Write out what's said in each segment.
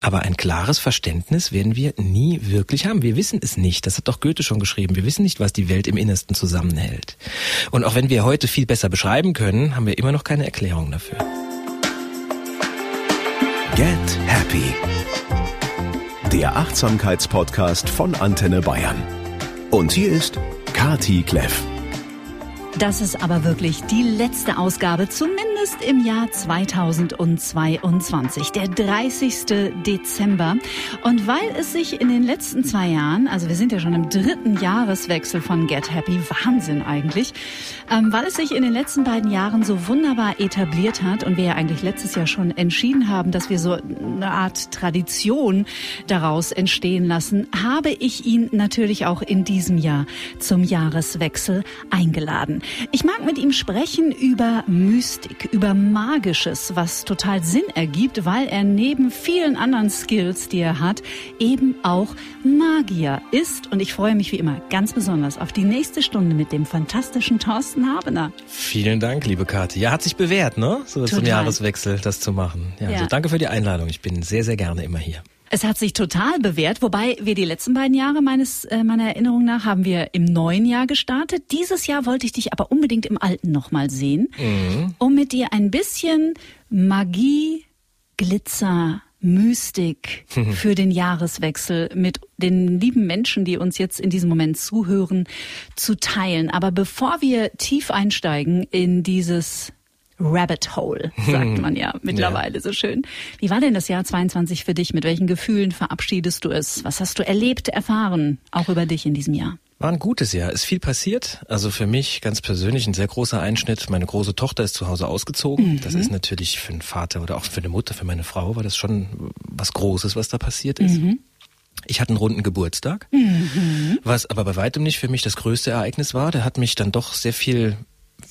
Aber ein klares Verständnis werden wir nie wirklich haben. Wir wissen es nicht. Das hat doch Goethe schon geschrieben. Wir wissen nicht, was die Welt im Innersten zusammenhält. Und auch wenn wir heute viel besser beschreiben können, haben wir immer noch keine Erklärung dafür. Get Happy. Der Achtsamkeitspodcast von Antenne Bayern. Und hier ist Kati Kleff. Das ist aber wirklich die letzte Ausgabe, zumindest im Jahr 2022, der 30. Dezember. Und weil es sich in den letzten zwei Jahren, also wir sind ja schon im dritten Jahreswechsel von Get Happy, Wahnsinn eigentlich, ähm, weil es sich in den letzten beiden Jahren so wunderbar etabliert hat und wir ja eigentlich letztes Jahr schon entschieden haben, dass wir so eine Art Tradition daraus entstehen lassen, habe ich ihn natürlich auch in diesem Jahr zum Jahreswechsel eingeladen. Ich mag mit ihm sprechen über Mystik, über Magisches, was total Sinn ergibt, weil er neben vielen anderen Skills, die er hat, eben auch Magier ist. Und ich freue mich wie immer ganz besonders auf die nächste Stunde mit dem fantastischen Thorsten Habener. Vielen Dank, liebe Kathi. Ja, hat sich bewährt, ne? So Total. zum Jahreswechsel das zu machen. Ja, ja. Also danke für die Einladung. Ich bin sehr, sehr gerne immer hier. Es hat sich total bewährt, wobei wir die letzten beiden Jahre meines äh, meiner Erinnerung nach haben wir im neuen Jahr gestartet. Dieses Jahr wollte ich dich aber unbedingt im alten nochmal sehen, mhm. um mit dir ein bisschen Magie, Glitzer, Mystik für den Jahreswechsel mit den lieben Menschen, die uns jetzt in diesem Moment zuhören, zu teilen. Aber bevor wir tief einsteigen in dieses Rabbit Hole, sagt man ja mittlerweile ja. so schön. Wie war denn das Jahr 22 für dich? Mit welchen Gefühlen verabschiedest du es? Was hast du erlebt, erfahren, auch über dich in diesem Jahr? War ein gutes Jahr. Ist viel passiert. Also für mich ganz persönlich ein sehr großer Einschnitt. Meine große Tochter ist zu Hause ausgezogen. Mhm. Das ist natürlich für einen Vater oder auch für eine Mutter, für meine Frau, war das schon was Großes, was da passiert ist. Mhm. Ich hatte einen runden Geburtstag, mhm. was aber bei weitem nicht für mich das größte Ereignis war. Der hat mich dann doch sehr viel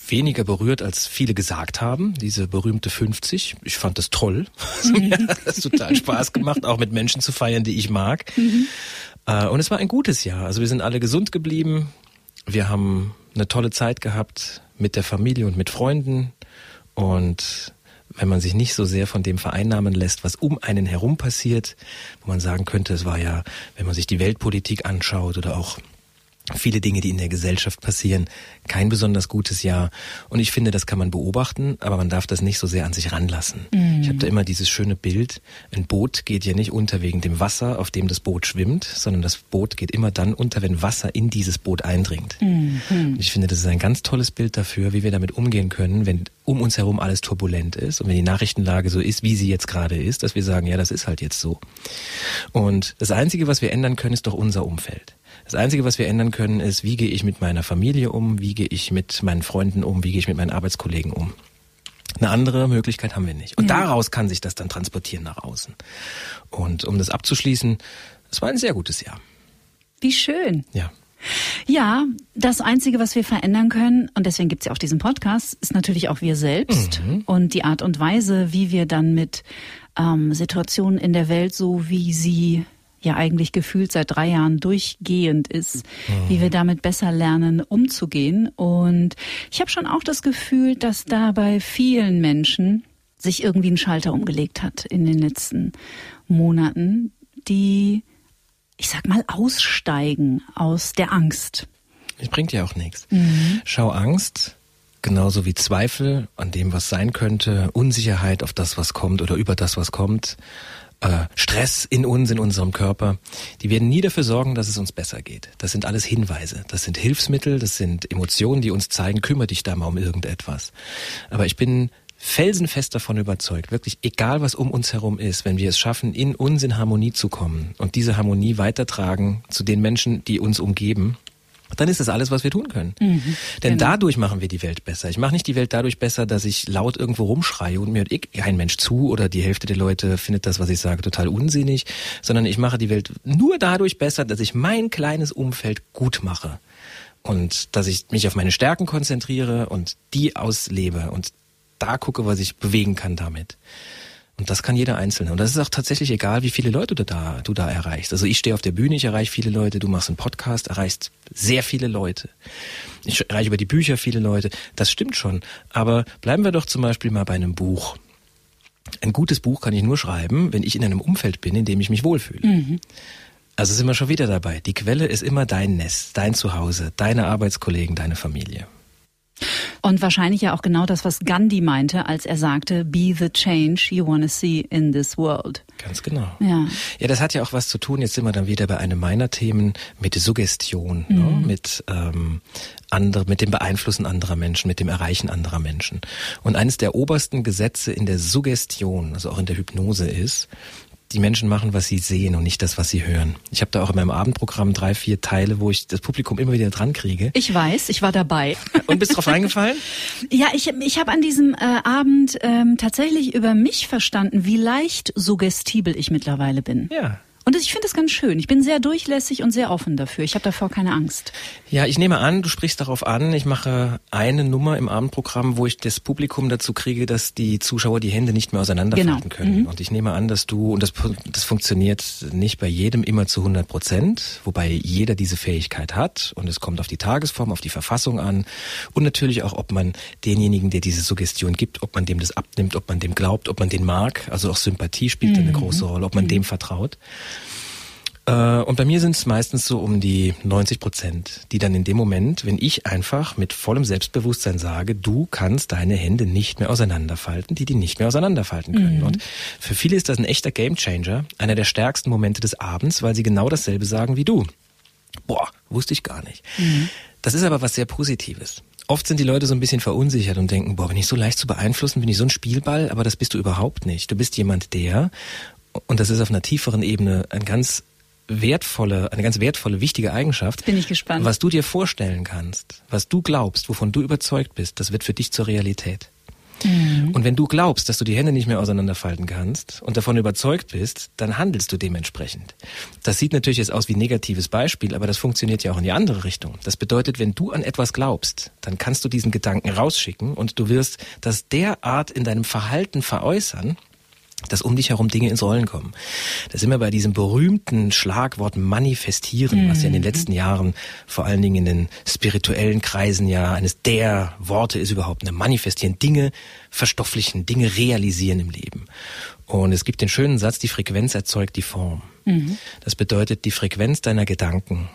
weniger berührt, als viele gesagt haben. Diese berühmte 50. Ich fand das toll. Mhm. Mir hat das total Spaß gemacht, auch mit Menschen zu feiern, die ich mag. Mhm. Äh, und es war ein gutes Jahr. Also wir sind alle gesund geblieben. Wir haben eine tolle Zeit gehabt mit der Familie und mit Freunden. Und wenn man sich nicht so sehr von dem vereinnahmen lässt, was um einen herum passiert, wo man sagen könnte, es war ja, wenn man sich die Weltpolitik anschaut oder auch viele Dinge, die in der Gesellschaft passieren, kein besonders gutes Jahr. Und ich finde, das kann man beobachten, aber man darf das nicht so sehr an sich ranlassen. Mhm. Ich habe da immer dieses schöne Bild, ein Boot geht ja nicht unter wegen dem Wasser, auf dem das Boot schwimmt, sondern das Boot geht immer dann unter, wenn Wasser in dieses Boot eindringt. Mhm. Und ich finde, das ist ein ganz tolles Bild dafür, wie wir damit umgehen können, wenn um uns herum alles turbulent ist und wenn die Nachrichtenlage so ist, wie sie jetzt gerade ist, dass wir sagen, ja, das ist halt jetzt so. Und das Einzige, was wir ändern können, ist doch unser Umfeld. Das Einzige, was wir ändern können, ist, wie gehe ich mit meiner Familie um, wie gehe ich mit meinen Freunden um, wie gehe ich mit meinen Arbeitskollegen um. Eine andere Möglichkeit haben wir nicht. Und ja. daraus kann sich das dann transportieren nach außen. Und um das abzuschließen, es war ein sehr gutes Jahr. Wie schön. Ja. Ja, das Einzige, was wir verändern können, und deswegen gibt's ja auch diesen Podcast, ist natürlich auch wir selbst mhm. und die Art und Weise, wie wir dann mit ähm, Situationen in der Welt, so wie sie ja eigentlich gefühlt seit drei Jahren durchgehend ist, mhm. wie wir damit besser lernen, umzugehen. Und ich habe schon auch das Gefühl, dass da bei vielen Menschen sich irgendwie ein Schalter umgelegt hat in den letzten Monaten, die, ich sag mal, aussteigen aus der Angst. Es bringt ja auch nichts. Mhm. Schau Angst, genauso wie Zweifel an dem, was sein könnte, Unsicherheit auf das, was kommt oder über das, was kommt, Stress in uns, in unserem Körper, die werden nie dafür sorgen, dass es uns besser geht. Das sind alles Hinweise, das sind Hilfsmittel, das sind Emotionen, die uns zeigen, kümmere dich da mal um irgendetwas. Aber ich bin felsenfest davon überzeugt, wirklich egal was um uns herum ist, wenn wir es schaffen, in uns in Harmonie zu kommen und diese Harmonie weitertragen zu den Menschen, die uns umgeben, dann ist das alles, was wir tun können. Mhm, Denn genau. dadurch machen wir die Welt besser. Ich mache nicht die Welt dadurch besser, dass ich laut irgendwo rumschreie und mir hört eh kein Mensch zu oder die Hälfte der Leute findet das, was ich sage, total unsinnig, sondern ich mache die Welt nur dadurch besser, dass ich mein kleines Umfeld gut mache und dass ich mich auf meine Stärken konzentriere und die auslebe und da gucke, was ich bewegen kann damit. Und das kann jeder Einzelne. Und das ist auch tatsächlich egal, wie viele Leute du da, du da erreichst. Also ich stehe auf der Bühne, ich erreiche viele Leute, du machst einen Podcast, erreichst sehr viele Leute. Ich erreiche über die Bücher viele Leute. Das stimmt schon. Aber bleiben wir doch zum Beispiel mal bei einem Buch. ein gutes Buch kann ich nur schreiben, wenn ich in einem Umfeld bin, in dem ich mich wohlfühle. Mhm. Also sind wir schon wieder dabei. Die Quelle ist immer dein Nest, dein Zuhause, deine Arbeitskollegen, deine Familie. Und wahrscheinlich ja auch genau das, was Gandhi meinte, als er sagte, be the change you want to see in this world. Ganz genau. Ja. ja, das hat ja auch was zu tun, jetzt sind wir dann wieder bei einem meiner Themen, mit Suggestion, ne? mhm. ne? mit, ähm, andere, mit dem Beeinflussen anderer Menschen, mit dem Erreichen anderer Menschen. Und eines der obersten Gesetze in der Suggestion, also auch in der Hypnose ist, die Menschen machen, was sie sehen und nicht das, was sie hören. Ich habe da auch in meinem Abendprogramm drei, vier Teile, wo ich das Publikum immer wieder dran kriege. Ich weiß, ich war dabei. Und bist drauf eingefallen? Ja, ich, ich habe an diesem äh, Abend ähm, tatsächlich über mich verstanden, wie leicht suggestibel ich mittlerweile bin. Ja. Und ich finde es ganz schön. Ich bin sehr durchlässig und sehr offen dafür. Ich habe davor keine Angst. Ja, ich nehme an, du sprichst darauf an. Ich mache eine Nummer im Abendprogramm, wo ich das Publikum dazu kriege, dass die Zuschauer die Hände nicht mehr auseinanderfalten genau. können. Mhm. Und ich nehme an, dass du, und das, das funktioniert nicht bei jedem immer zu 100 Prozent, wobei jeder diese Fähigkeit hat. Und es kommt auf die Tagesform, auf die Verfassung an. Und natürlich auch, ob man denjenigen, der diese Suggestion gibt, ob man dem das abnimmt, ob man dem glaubt, ob man den mag. Also auch Sympathie spielt mhm. eine große Rolle, ob man mhm. dem vertraut. Äh, und bei mir sind es meistens so um die 90 Prozent, die dann in dem Moment, wenn ich einfach mit vollem Selbstbewusstsein sage, du kannst deine Hände nicht mehr auseinanderfalten, die die nicht mehr auseinanderfalten können. Mhm. Und für viele ist das ein echter Gamechanger, einer der stärksten Momente des Abends, weil sie genau dasselbe sagen wie du. Boah, wusste ich gar nicht. Mhm. Das ist aber was sehr Positives. Oft sind die Leute so ein bisschen verunsichert und denken, boah, bin ich so leicht zu beeinflussen, bin ich so ein Spielball, aber das bist du überhaupt nicht. Du bist jemand, der, und das ist auf einer tieferen Ebene ein ganz wertvolle, eine ganz wertvolle, wichtige Eigenschaft. Bin ich gespannt. Was du dir vorstellen kannst, was du glaubst, wovon du überzeugt bist, das wird für dich zur Realität. Mhm. Und wenn du glaubst, dass du die Hände nicht mehr auseinanderfalten kannst und davon überzeugt bist, dann handelst du dementsprechend. Das sieht natürlich jetzt aus wie ein negatives Beispiel, aber das funktioniert ja auch in die andere Richtung. Das bedeutet, wenn du an etwas glaubst, dann kannst du diesen Gedanken rausschicken und du wirst das derart in deinem Verhalten veräußern, dass um dich herum Dinge ins Rollen kommen. Da sind wir bei diesem berühmten Schlagwort manifestieren, mhm. was ja in den mhm. letzten Jahren vor allen Dingen in den spirituellen Kreisen ja eines der Worte ist überhaupt, ne? manifestieren, Dinge verstofflichen, Dinge realisieren im Leben. Und es gibt den schönen Satz, die Frequenz erzeugt die Form. Mhm. Das bedeutet, die Frequenz deiner Gedanken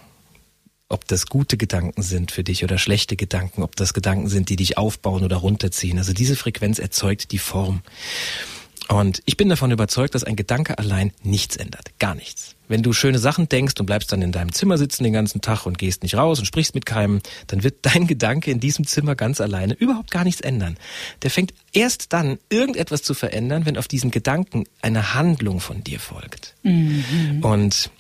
ob das gute Gedanken sind für dich oder schlechte Gedanken, ob das Gedanken sind, die dich aufbauen oder runterziehen. Also diese Frequenz erzeugt die Form. Und ich bin davon überzeugt, dass ein Gedanke allein nichts ändert. Gar nichts. Wenn du schöne Sachen denkst und bleibst dann in deinem Zimmer sitzen den ganzen Tag und gehst nicht raus und sprichst mit keinem, dann wird dein Gedanke in diesem Zimmer ganz alleine überhaupt gar nichts ändern. Der fängt erst dann irgendetwas zu verändern, wenn auf diesen Gedanken eine Handlung von dir folgt. Mhm. Und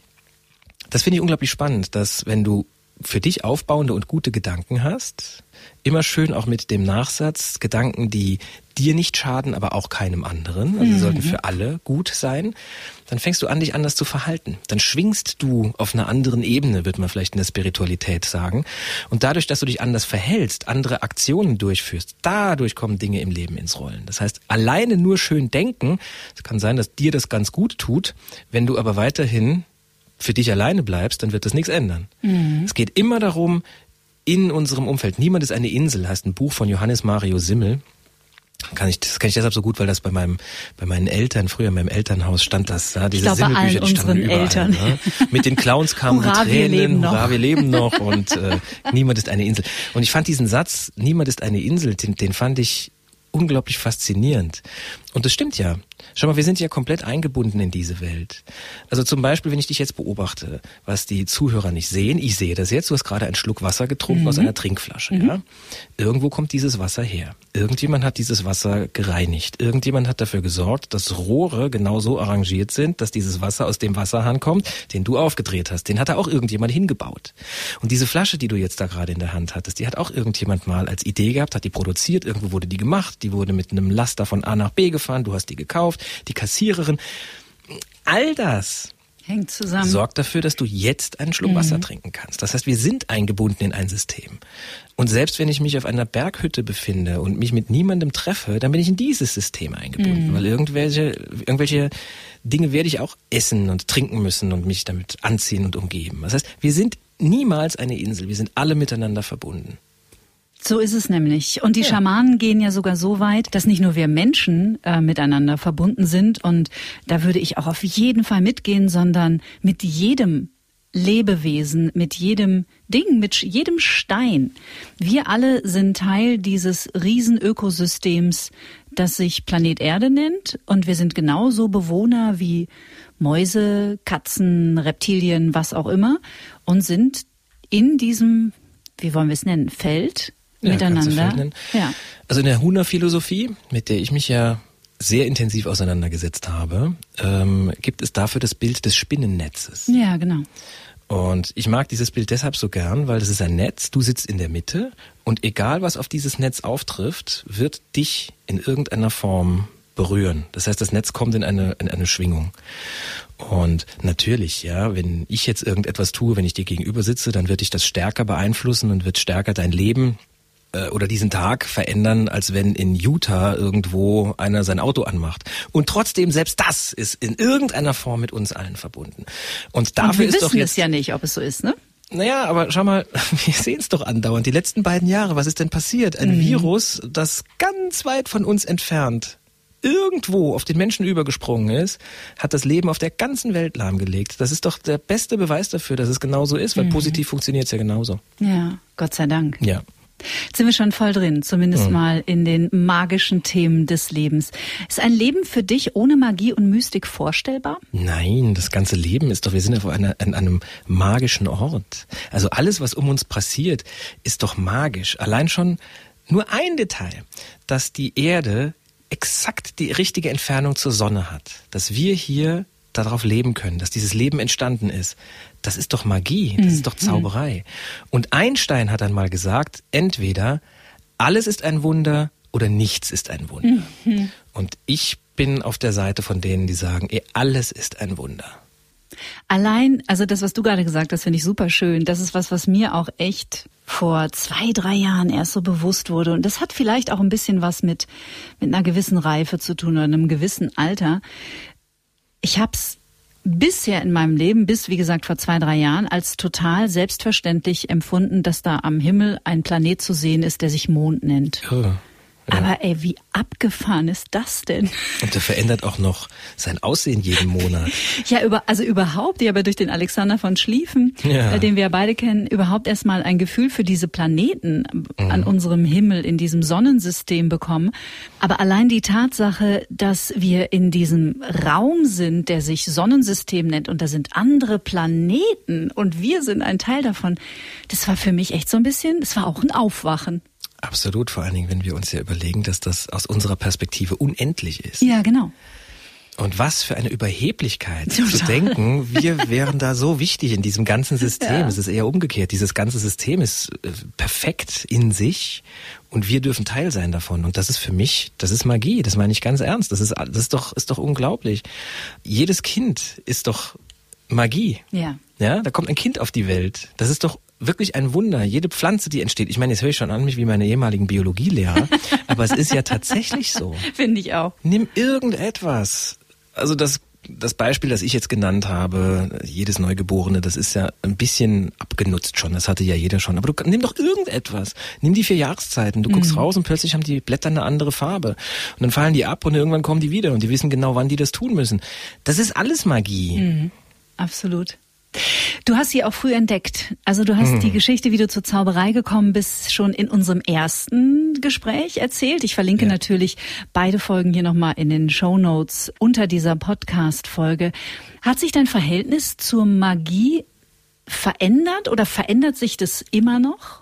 das finde ich unglaublich spannend, dass wenn du für dich aufbauende und gute Gedanken hast, immer schön auch mit dem Nachsatz, Gedanken, die dir nicht schaden, aber auch keinem anderen, also mhm. sollten für alle gut sein, dann fängst du an, dich anders zu verhalten. Dann schwingst du auf einer anderen Ebene, wird man vielleicht in der Spiritualität sagen. Und dadurch, dass du dich anders verhältst, andere Aktionen durchführst, dadurch kommen Dinge im Leben ins Rollen. Das heißt, alleine nur schön denken, es kann sein, dass dir das ganz gut tut, wenn du aber weiterhin für dich alleine bleibst, dann wird das nichts ändern. Mhm. Es geht immer darum, in unserem Umfeld. Niemand ist eine Insel, heißt ein Buch von Johannes Mario Simmel. Kann ich, das kann ich deshalb so gut, weil das bei meinem, bei meinen Eltern, früher in meinem Elternhaus stand das, ja, diese Simmelbücher, die standen überall. Eltern. Ne? Mit den Clowns kamen Hurra, die Tränen, wir leben Hurra, noch. wir leben noch und äh, niemand ist eine Insel. Und ich fand diesen Satz, niemand ist eine Insel, den, den fand ich unglaublich faszinierend. Und das stimmt ja. Schau mal, wir sind ja komplett eingebunden in diese Welt. Also zum Beispiel, wenn ich dich jetzt beobachte, was die Zuhörer nicht sehen, ich sehe das jetzt, du hast gerade einen Schluck Wasser getrunken mhm. aus einer Trinkflasche. Mhm. Ja? Irgendwo kommt dieses Wasser her. Irgendjemand hat dieses Wasser gereinigt. Irgendjemand hat dafür gesorgt, dass Rohre genau so arrangiert sind, dass dieses Wasser aus dem Wasserhahn kommt, den du aufgedreht hast. Den hat da auch irgendjemand hingebaut. Und diese Flasche, die du jetzt da gerade in der Hand hattest, die hat auch irgendjemand mal als Idee gehabt, hat die produziert, irgendwo wurde die gemacht, die wurde mit einem Laster von A nach B gefahren, du hast die gekauft, die Kassiererin. All das Hängt zusammen. Sorgt dafür, dass du jetzt einen Schluck mhm. Wasser trinken kannst. Das heißt, wir sind eingebunden in ein System. Und selbst wenn ich mich auf einer Berghütte befinde und mich mit niemandem treffe, dann bin ich in dieses System eingebunden, mhm. weil irgendwelche, irgendwelche Dinge werde ich auch essen und trinken müssen und mich damit anziehen und umgeben. Das heißt, wir sind niemals eine Insel. Wir sind alle miteinander verbunden. So ist es nämlich. Und die ja. Schamanen gehen ja sogar so weit, dass nicht nur wir Menschen äh, miteinander verbunden sind. Und da würde ich auch auf jeden Fall mitgehen, sondern mit jedem Lebewesen, mit jedem Ding, mit jedem Stein. Wir alle sind Teil dieses Riesenökosystems, das sich Planet Erde nennt. Und wir sind genauso Bewohner wie Mäuse, Katzen, Reptilien, was auch immer. Und sind in diesem, wie wollen wir es nennen, Feld ja, miteinander. Ja. Also in der Huna-Philosophie, mit der ich mich ja sehr intensiv auseinandergesetzt habe, ähm, gibt es dafür das Bild des Spinnennetzes. Ja, genau. Und ich mag dieses Bild deshalb so gern, weil es ist ein Netz, du sitzt in der Mitte und egal was auf dieses Netz auftrifft, wird dich in irgendeiner Form berühren. Das heißt, das Netz kommt in eine, in eine Schwingung. Und natürlich, ja, wenn ich jetzt irgendetwas tue, wenn ich dir gegenüber sitze, dann wird dich das stärker beeinflussen und wird stärker dein Leben äh, oder diesen Tag verändern, als wenn in Utah irgendwo einer sein Auto anmacht. Und trotzdem, selbst das ist in irgendeiner Form mit uns allen verbunden. Und dafür Und wir ist wissen doch jetzt, es ja nicht, ob es so ist, ne? Naja, aber schau mal, wir sehen es doch andauernd. Die letzten beiden Jahre, was ist denn passiert? Ein mhm. Virus, das ganz weit von uns entfernt irgendwo auf den Menschen übergesprungen ist, hat das Leben auf der ganzen Welt lahmgelegt. Das ist doch der beste Beweis dafür, dass es genauso ist, weil mhm. positiv funktioniert es ja genauso. Ja, Gott sei Dank. Ja. Jetzt sind wir schon voll drin, zumindest mhm. mal in den magischen Themen des Lebens. Ist ein Leben für dich ohne Magie und Mystik vorstellbar? Nein, das ganze Leben ist doch, wir sind auf einer, an einem magischen Ort. Also alles, was um uns passiert, ist doch magisch. Allein schon nur ein Detail, dass die Erde exakt die richtige Entfernung zur Sonne hat, dass wir hier darauf leben können, dass dieses Leben entstanden ist. Das ist doch Magie, das ist doch mhm. Zauberei. Und Einstein hat dann mal gesagt, entweder alles ist ein Wunder oder nichts ist ein Wunder. Mhm. Und ich bin auf der Seite von denen, die sagen, ey, alles ist ein Wunder. Allein, also das, was du gerade gesagt hast, finde ich super schön. Das ist was, was mir auch echt vor zwei, drei Jahren erst so bewusst wurde. Und das hat vielleicht auch ein bisschen was mit, mit einer gewissen Reife zu tun oder einem gewissen Alter ich habe es bisher in meinem Leben, bis wie gesagt vor zwei, drei Jahren, als total selbstverständlich empfunden, dass da am Himmel ein Planet zu sehen ist, der sich Mond nennt. Ja. Ja. Aber ey, wie abgefahren ist das denn? Und der verändert auch noch sein Aussehen jeden Monat. ja, über, also überhaupt, ich habe durch den Alexander von Schlieffen, ja. äh, den wir ja beide kennen, überhaupt erstmal ein Gefühl für diese Planeten mhm. an unserem Himmel, in diesem Sonnensystem bekommen. Aber allein die Tatsache, dass wir in diesem Raum sind, der sich Sonnensystem nennt und da sind andere Planeten und wir sind ein Teil davon, das war für mich echt so ein bisschen, das war auch ein Aufwachen. Absolut, vor allen Dingen, wenn wir uns ja überlegen, dass das aus unserer Perspektive unendlich ist. Ja, genau. Und was für eine Überheblichkeit Total. zu denken, wir wären da so wichtig in diesem ganzen System. Ja. Es ist eher umgekehrt. Dieses ganze System ist äh, perfekt in sich und wir dürfen Teil sein davon. Und das ist für mich, das ist Magie. Das meine ich ganz ernst. Das ist, das ist doch, ist doch unglaublich. Jedes Kind ist doch Magie. Ja. Ja, da kommt ein Kind auf die Welt. Das ist doch wirklich ein Wunder. Jede Pflanze, die entsteht. Ich meine, jetzt höre ich schon an mich wie meine ehemaligen Biologielehrer, aber es ist ja tatsächlich so. Finde ich auch. Nimm irgendetwas. Also das das Beispiel, das ich jetzt genannt habe, jedes Neugeborene, das ist ja ein bisschen abgenutzt schon. Das hatte ja jeder schon. Aber du nimm doch irgendetwas. Nimm die vier Jahreszeiten. Du mhm. guckst raus und plötzlich haben die Blätter eine andere Farbe. Und dann fallen die ab und irgendwann kommen die wieder und die wissen genau, wann die das tun müssen. Das ist alles Magie. Mhm. Absolut. Du hast sie auch früh entdeckt. Also du hast hm. die Geschichte, wie du zur Zauberei gekommen bist, schon in unserem ersten Gespräch erzählt. Ich verlinke ja. natürlich beide Folgen hier nochmal in den Show Notes unter dieser Podcast-Folge. Hat sich dein Verhältnis zur Magie verändert oder verändert sich das immer noch?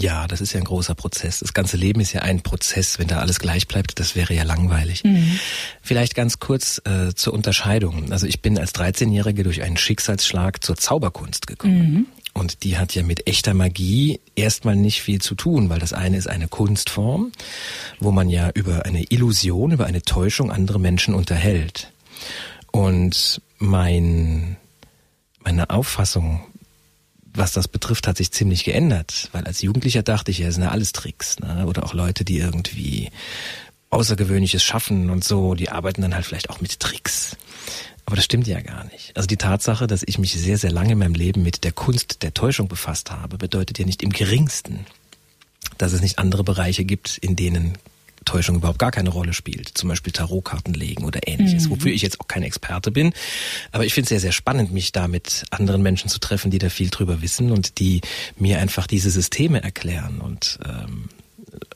Ja, das ist ja ein großer Prozess. Das ganze Leben ist ja ein Prozess. Wenn da alles gleich bleibt, das wäre ja langweilig. Mhm. Vielleicht ganz kurz äh, zur Unterscheidung. Also ich bin als 13-Jährige durch einen Schicksalsschlag zur Zauberkunst gekommen. Mhm. Und die hat ja mit echter Magie erstmal nicht viel zu tun, weil das eine ist eine Kunstform, wo man ja über eine Illusion, über eine Täuschung andere Menschen unterhält. Und mein, meine Auffassung was das betrifft, hat sich ziemlich geändert. Weil als Jugendlicher dachte ich, ja, es sind ja alles Tricks. Ne? Oder auch Leute, die irgendwie Außergewöhnliches schaffen und so, die arbeiten dann halt vielleicht auch mit Tricks. Aber das stimmt ja gar nicht. Also die Tatsache, dass ich mich sehr, sehr lange in meinem Leben mit der Kunst der Täuschung befasst habe, bedeutet ja nicht im geringsten, dass es nicht andere Bereiche gibt, in denen Täuschung überhaupt gar keine Rolle spielt. Zum Beispiel Tarotkarten legen oder ähnliches, mhm. wofür ich jetzt auch kein Experte bin. Aber ich finde es sehr, sehr spannend, mich da mit anderen Menschen zu treffen, die da viel drüber wissen und die mir einfach diese Systeme erklären und ähm,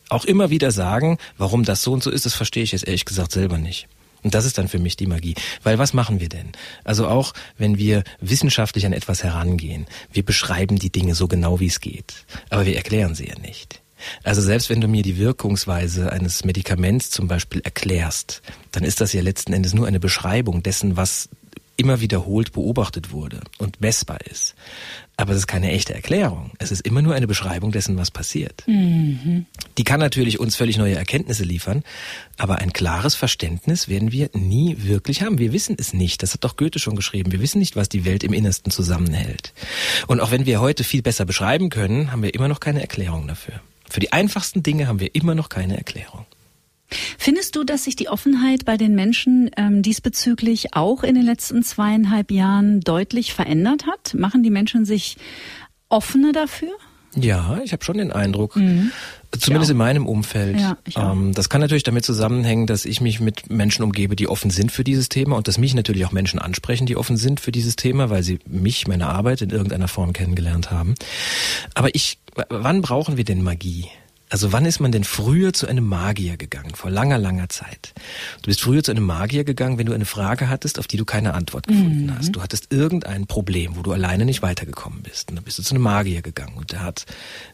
auch immer wieder sagen, warum das so und so ist, das verstehe ich jetzt ehrlich gesagt selber nicht. Und das ist dann für mich die Magie. Weil was machen wir denn? Also auch wenn wir wissenschaftlich an etwas herangehen, wir beschreiben die Dinge so genau wie es geht, aber wir erklären sie ja nicht. Also selbst wenn du mir die Wirkungsweise eines Medikaments zum Beispiel erklärst, dann ist das ja letzten Endes nur eine Beschreibung dessen, was immer wiederholt beobachtet wurde und messbar ist. Aber es ist keine echte Erklärung. Es ist immer nur eine Beschreibung dessen, was passiert. Mhm. Die kann natürlich uns völlig neue Erkenntnisse liefern, aber ein klares Verständnis werden wir nie wirklich haben. Wir wissen es nicht. Das hat doch Goethe schon geschrieben. Wir wissen nicht, was die Welt im Innersten zusammenhält. Und auch wenn wir heute viel besser beschreiben können, haben wir immer noch keine Erklärung dafür. Für die einfachsten Dinge haben wir immer noch keine Erklärung. Findest du, dass sich die Offenheit bei den Menschen ähm, diesbezüglich auch in den letzten zweieinhalb Jahren deutlich verändert hat? Machen die Menschen sich offener dafür? Ja, ich habe schon den Eindruck, mhm. zumindest in meinem Umfeld. Ja, ähm, das kann natürlich damit zusammenhängen, dass ich mich mit Menschen umgebe, die offen sind für dieses Thema und dass mich natürlich auch Menschen ansprechen, die offen sind für dieses Thema, weil sie mich, meine Arbeit in irgendeiner Form kennengelernt haben. Aber ich, wann brauchen wir denn Magie? Also wann ist man denn früher zu einem Magier gegangen? Vor langer, langer Zeit. Du bist früher zu einem Magier gegangen, wenn du eine Frage hattest, auf die du keine Antwort gefunden mhm. hast. Du hattest irgendein Problem, wo du alleine nicht weitergekommen bist. Und dann bist du zu einem Magier gegangen und der hat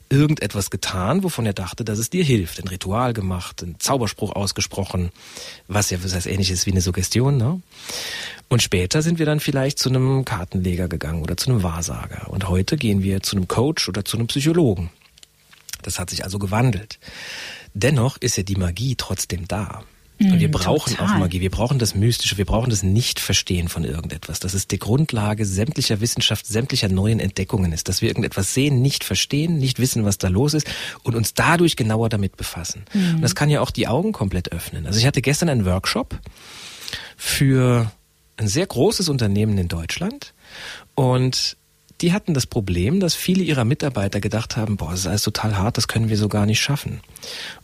irgendetwas getan, wovon er dachte, dass es dir hilft. Ein Ritual gemacht, einen Zauberspruch ausgesprochen, was ja was heißt ähnliches wie eine Suggestion. Ne? Und später sind wir dann vielleicht zu einem Kartenleger gegangen oder zu einem Wahrsager. Und heute gehen wir zu einem Coach oder zu einem Psychologen. Das hat sich also gewandelt. Dennoch ist ja die Magie trotzdem da. Und wir mm, brauchen Total. auch Magie. Wir brauchen das Mystische. Wir brauchen das Nicht-Verstehen von irgendetwas. Das ist die Grundlage sämtlicher Wissenschaft, sämtlicher neuen Entdeckungen ist, dass wir irgendetwas sehen, nicht verstehen, nicht wissen, was da los ist und uns dadurch genauer damit befassen. Mhm. Und das kann ja auch die Augen komplett öffnen. Also ich hatte gestern einen Workshop für ein sehr großes Unternehmen in Deutschland und die hatten das Problem, dass viele ihrer Mitarbeiter gedacht haben, boah, das ist alles total hart, das können wir so gar nicht schaffen.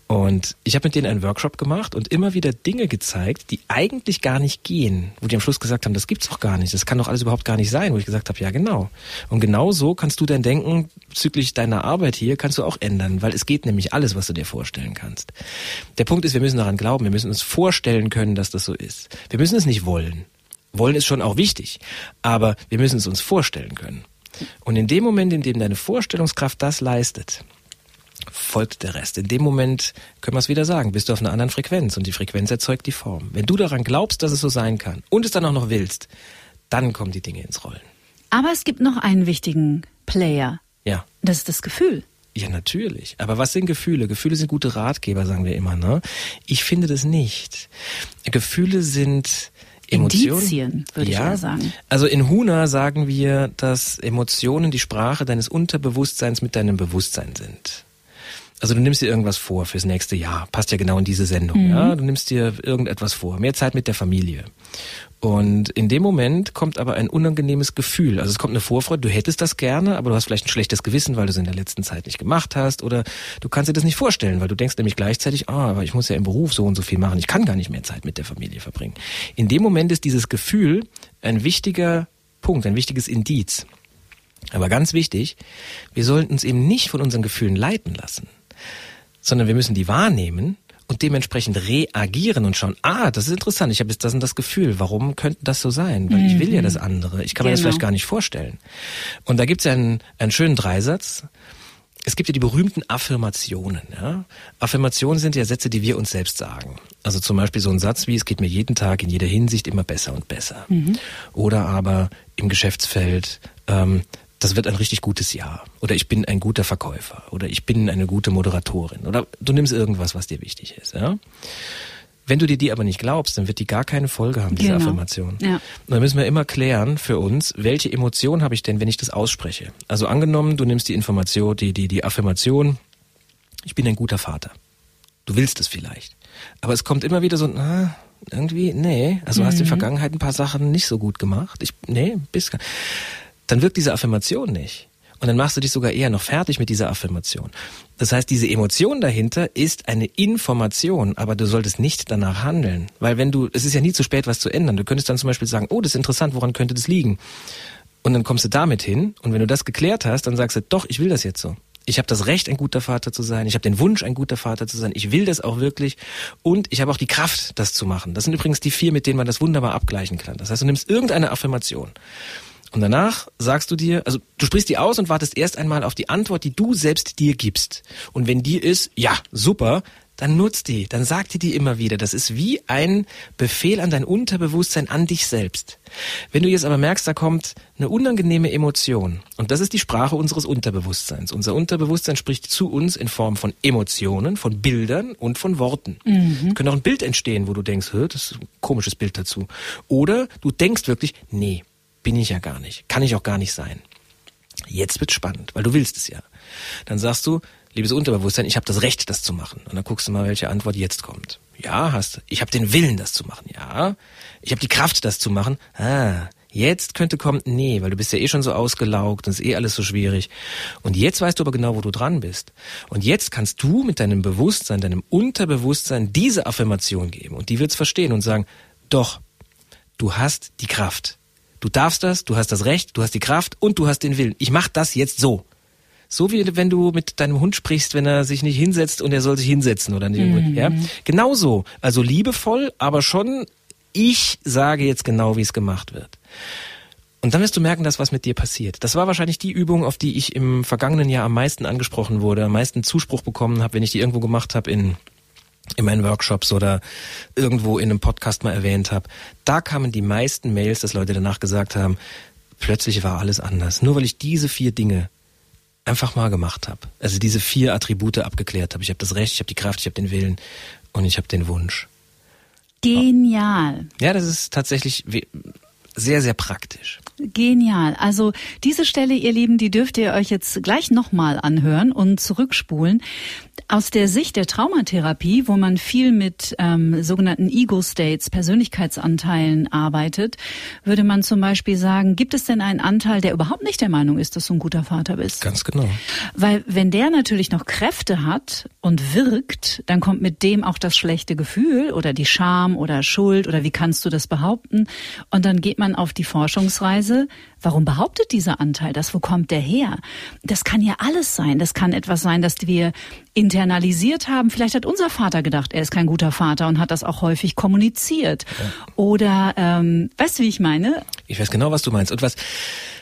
Und ich habe mit denen einen Workshop gemacht und immer wieder Dinge gezeigt, die eigentlich gar nicht gehen, wo die am Schluss gesagt haben, das gibt's doch gar nicht, das kann doch alles überhaupt gar nicht sein, wo ich gesagt habe, ja genau. Und genau so kannst du dein Denken bezüglich deiner Arbeit hier kannst du auch ändern, weil es geht nämlich alles, was du dir vorstellen kannst. Der Punkt ist, wir müssen daran glauben, wir müssen uns vorstellen können, dass das so ist. Wir müssen es nicht wollen. Wollen ist schon auch wichtig, aber wir müssen es uns vorstellen können. Und in dem Moment, in dem deine Vorstellungskraft das leistet, folgt der Rest. In dem Moment können wir es wieder sagen, bist du auf einer anderen Frequenz und die Frequenz erzeugt die Form. Wenn du daran glaubst, dass es so sein kann und es dann auch noch willst, dann kommen die Dinge ins Rollen. Aber es gibt noch einen wichtigen Player. Ja. Das ist das Gefühl. Ja, natürlich. Aber was sind Gefühle? Gefühle sind gute Ratgeber, sagen wir immer, ne? Ich finde das nicht. Gefühle sind Emotionen, Indizien, würde ja. ich eher sagen. Also in Huna sagen wir, dass Emotionen die Sprache deines Unterbewusstseins mit deinem Bewusstsein sind. Also du nimmst dir irgendwas vor fürs nächste Jahr, passt ja genau in diese Sendung. Mhm. Ja? Du nimmst dir irgendetwas vor, mehr Zeit mit der Familie. Und in dem Moment kommt aber ein unangenehmes Gefühl. Also es kommt eine Vorfreude, du hättest das gerne, aber du hast vielleicht ein schlechtes Gewissen, weil du es in der letzten Zeit nicht gemacht hast. Oder du kannst dir das nicht vorstellen, weil du denkst nämlich gleichzeitig, ah, aber ich muss ja im Beruf so und so viel machen, ich kann gar nicht mehr Zeit mit der Familie verbringen. In dem Moment ist dieses Gefühl ein wichtiger Punkt, ein wichtiges Indiz. Aber ganz wichtig, wir sollten uns eben nicht von unseren Gefühlen leiten lassen, sondern wir müssen die wahrnehmen und dementsprechend reagieren und schauen, ah, das ist interessant, ich habe jetzt das und das Gefühl, warum könnte das so sein? Weil mhm. ich will ja das andere, ich kann genau. mir das vielleicht genau. gar nicht vorstellen. Und da gibt es ja einen, einen schönen Dreisatz. Es gibt ja die berühmten Affirmationen. Ja? Affirmationen sind ja Sätze, die wir uns selbst sagen. Also zum Beispiel so ein Satz wie, es geht mir jeden Tag in jeder Hinsicht immer besser und besser. Mhm. Oder aber im Geschäftsfeld, ähm, das wird ein richtig gutes Jahr. Oder ich bin ein guter Verkäufer. Oder ich bin eine gute Moderatorin. Oder du nimmst irgendwas, was dir wichtig ist. Ja? Wenn du dir die aber nicht glaubst, dann wird die gar keine Folge haben, diese genau. Affirmation. Ja. Und dann müssen wir immer klären für uns, welche Emotion habe ich denn, wenn ich das ausspreche. Also angenommen, du nimmst die Information, die, die, die Affirmation, ich bin ein guter Vater. Du willst es vielleicht. Aber es kommt immer wieder so, ah, irgendwie, nee, also mhm. hast in der mhm. Vergangenheit ein paar Sachen nicht so gut gemacht. Ich, nee, bist dann wirkt diese Affirmation nicht. Und dann machst du dich sogar eher noch fertig mit dieser Affirmation. Das heißt, diese Emotion dahinter ist eine Information, aber du solltest nicht danach handeln. Weil wenn du, es ist ja nie zu spät, was zu ändern. Du könntest dann zum Beispiel sagen, oh, das ist interessant, woran könnte das liegen? Und dann kommst du damit hin und wenn du das geklärt hast, dann sagst du, doch, ich will das jetzt so. Ich habe das Recht, ein guter Vater zu sein. Ich habe den Wunsch, ein guter Vater zu sein. Ich will das auch wirklich. Und ich habe auch die Kraft, das zu machen. Das sind übrigens die vier, mit denen man das wunderbar abgleichen kann. Das heißt, du nimmst irgendeine Affirmation. Und danach sagst du dir, also du sprichst die aus und wartest erst einmal auf die Antwort, die du selbst dir gibst. Und wenn die ist, ja, super, dann nutzt die, dann sag dir die immer wieder. Das ist wie ein Befehl an dein Unterbewusstsein, an dich selbst. Wenn du jetzt aber merkst, da kommt eine unangenehme Emotion, und das ist die Sprache unseres Unterbewusstseins. Unser Unterbewusstsein spricht zu uns in Form von Emotionen, von Bildern und von Worten. Mhm. Es könnte auch ein Bild entstehen, wo du denkst, das ist ein komisches Bild dazu. Oder du denkst wirklich, nee, bin ich ja gar nicht, kann ich auch gar nicht sein. Jetzt wird spannend, weil du willst es ja. Dann sagst du, liebes Unterbewusstsein, ich habe das Recht, das zu machen. Und dann guckst du mal, welche Antwort jetzt kommt. Ja, hast du. Ich habe den Willen, das zu machen. Ja. Ich habe die Kraft, das zu machen. Ah, jetzt könnte kommen, nee, weil du bist ja eh schon so ausgelaugt und ist eh alles so schwierig. Und jetzt weißt du aber genau, wo du dran bist. Und jetzt kannst du mit deinem Bewusstsein, deinem Unterbewusstsein diese Affirmation geben. Und die wird's verstehen und sagen, doch, du hast die Kraft. Du darfst das, du hast das Recht, du hast die Kraft und du hast den Willen. Ich mach das jetzt so. So wie wenn du mit deinem Hund sprichst, wenn er sich nicht hinsetzt und er soll sich hinsetzen oder nicht. Mhm. Ja? Genauso. Also liebevoll, aber schon ich sage jetzt genau, wie es gemacht wird. Und dann wirst du merken, dass was mit dir passiert. Das war wahrscheinlich die Übung, auf die ich im vergangenen Jahr am meisten angesprochen wurde, am meisten Zuspruch bekommen habe, wenn ich die irgendwo gemacht habe in in meinen Workshops oder irgendwo in einem Podcast mal erwähnt habe. Da kamen die meisten Mails, dass Leute danach gesagt haben, plötzlich war alles anders. Nur weil ich diese vier Dinge einfach mal gemacht habe. Also diese vier Attribute abgeklärt habe. Ich habe das Recht, ich habe die Kraft, ich habe den Willen und ich habe den Wunsch. Genial. Ja, das ist tatsächlich sehr, sehr praktisch. Genial. Also diese Stelle, ihr Lieben, die dürft ihr euch jetzt gleich nochmal anhören und zurückspulen. Aus der Sicht der Traumatherapie, wo man viel mit ähm, sogenannten Ego-States, Persönlichkeitsanteilen arbeitet, würde man zum Beispiel sagen, gibt es denn einen Anteil, der überhaupt nicht der Meinung ist, dass du ein guter Vater bist? Ganz genau. Weil wenn der natürlich noch Kräfte hat und wirkt, dann kommt mit dem auch das schlechte Gefühl oder die Scham oder Schuld oder wie kannst du das behaupten? Und dann geht man auf die Forschungsreise, warum behauptet dieser Anteil das? Wo kommt der her? Das kann ja alles sein. Das kann etwas sein, dass wir internalisiert haben. Vielleicht hat unser Vater gedacht, er ist kein guter Vater und hat das auch häufig kommuniziert. Ja. Oder ähm, weißt du, wie ich meine? Ich weiß genau, was du meinst. Und was,